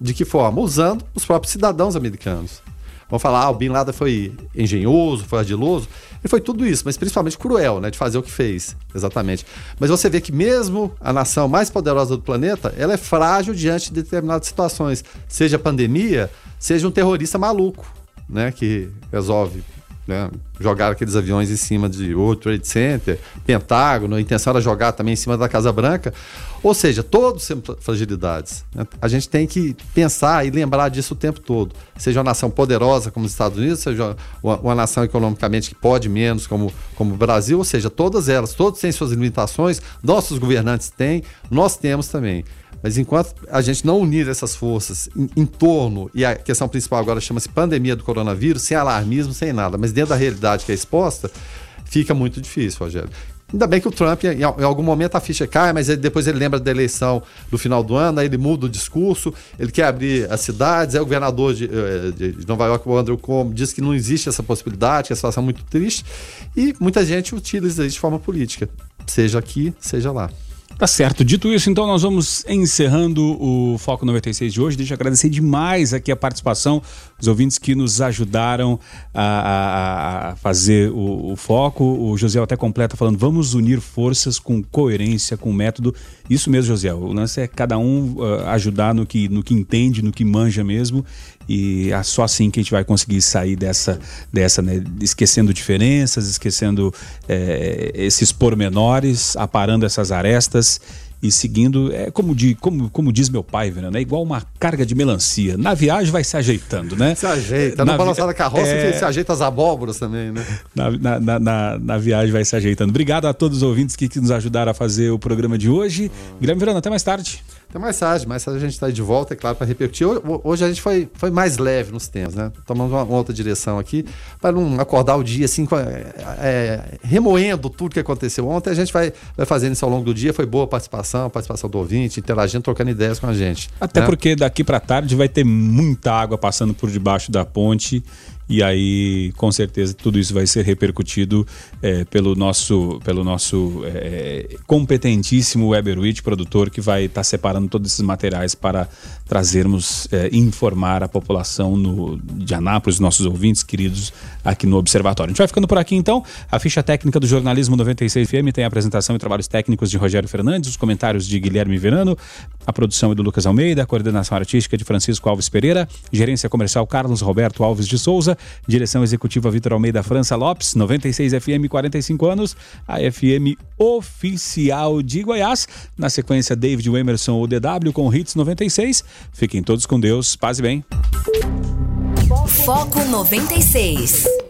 S3: De que forma? Usando os próprios cidadãos americanos. Vão falar, ah, o Bin Laden foi engenhoso, foi ardiloso. Ele foi tudo isso, mas principalmente cruel, né? De fazer o que fez, exatamente. Mas você vê que mesmo a nação mais poderosa do planeta, ela é frágil diante de determinadas situações. Seja pandemia, seja um terrorista maluco né, que resolve né, jogar aqueles aviões em cima de World Trade Center, Pentágono, a intenção era jogar também em cima da Casa Branca. Ou seja, todos têm fragilidades. Né? A gente tem que pensar e lembrar disso o tempo todo. Seja uma nação poderosa como os Estados Unidos, seja uma, uma nação economicamente que pode menos como, como o Brasil, ou seja, todas elas, todos têm suas limitações, nossos governantes têm, nós temos também. Mas enquanto a gente não unir essas forças em, em torno, e a questão principal agora chama-se pandemia do coronavírus, sem alarmismo, sem nada, mas dentro da realidade que é exposta, fica muito difícil, Rogério. Ainda bem que o Trump, em, algum momento a ficha cai, mas ele, depois ele lembra da eleição do final do ano, aí ele muda o discurso, ele quer abrir as cidades, aí o governador de, eh, de Nova York, o Andrew Cuomo, diz que não existe essa possibilidade, que a situação é muito triste, e muita gente utiliza isso de forma política, seja aqui, seja lá.
S2: Tá certo. Dito isso, então nós vamos encerrando o Foco 96 de hoje. Deixa eu agradecer demais aqui a participação dos ouvintes que nos ajudaram a, a, a fazer o, o, foco. O José até completa falando: vamos unir forças com coerência, com método. Isso mesmo, José. O lance é cada um uh, ajudar no que, no que entende, no que manja mesmo. E é só assim que a gente vai conseguir sair dessa, dessa né? esquecendo diferenças, esquecendo é, esses pormenores, aparando essas arestas e seguindo, é como, de, como, como diz meu pai, Verano, é igual uma carga de melancia. Na viagem vai se ajeitando, né?
S3: Se ajeita. Na, na balançada da carroça é... se ajeita as abóboras também, né?
S2: Na, na, na, na, viagem vai se ajeitando. Obrigado a todos os ouvintes que, que nos ajudaram a fazer o programa de hoje. Guilherme Verano, até mais tarde.
S3: Até mais tarde, mais tarde a gente está de volta, é claro, para repercutir. Hoje a gente foi, foi mais leve nos temas, né? Tomamos uma, uma outra direção aqui, para não acordar o dia assim, é, é, remoendo tudo que aconteceu ontem. A gente vai, vai fazendo isso ao longo do dia. Foi boa a participação, a participação do ouvinte, interagindo, trocando ideias com a gente.
S2: Até né? porque daqui para tarde vai ter muita água passando por debaixo da ponte e aí com certeza tudo isso vai ser repercutido é, pelo nosso, pelo nosso é, competentíssimo Weberwitch, produtor, que vai estar tá separando todos esses materiais para trazermos, é, informar a população no, de Anápolis, nossos ouvintes queridos aqui no Observatório. A gente vai ficando por aqui então. A ficha técnica do Jornalismo 96 FM tem a apresentação e trabalhos técnicos de Rogério Fernandes, os comentários de Guilherme Verano, a produção é do Lucas Almeida, a coordenação artística de Francisco Alves Pereira, gerência comercial Carlos Roberto Alves de Souza, direção executiva Vitor Almeida França Lopes, 96 FM 45 anos, a FM oficial de Goiás. Na sequência, David Emerson ou DW com Hits 96. Fiquem todos com Deus, paz e bem.
S1: Foco 96.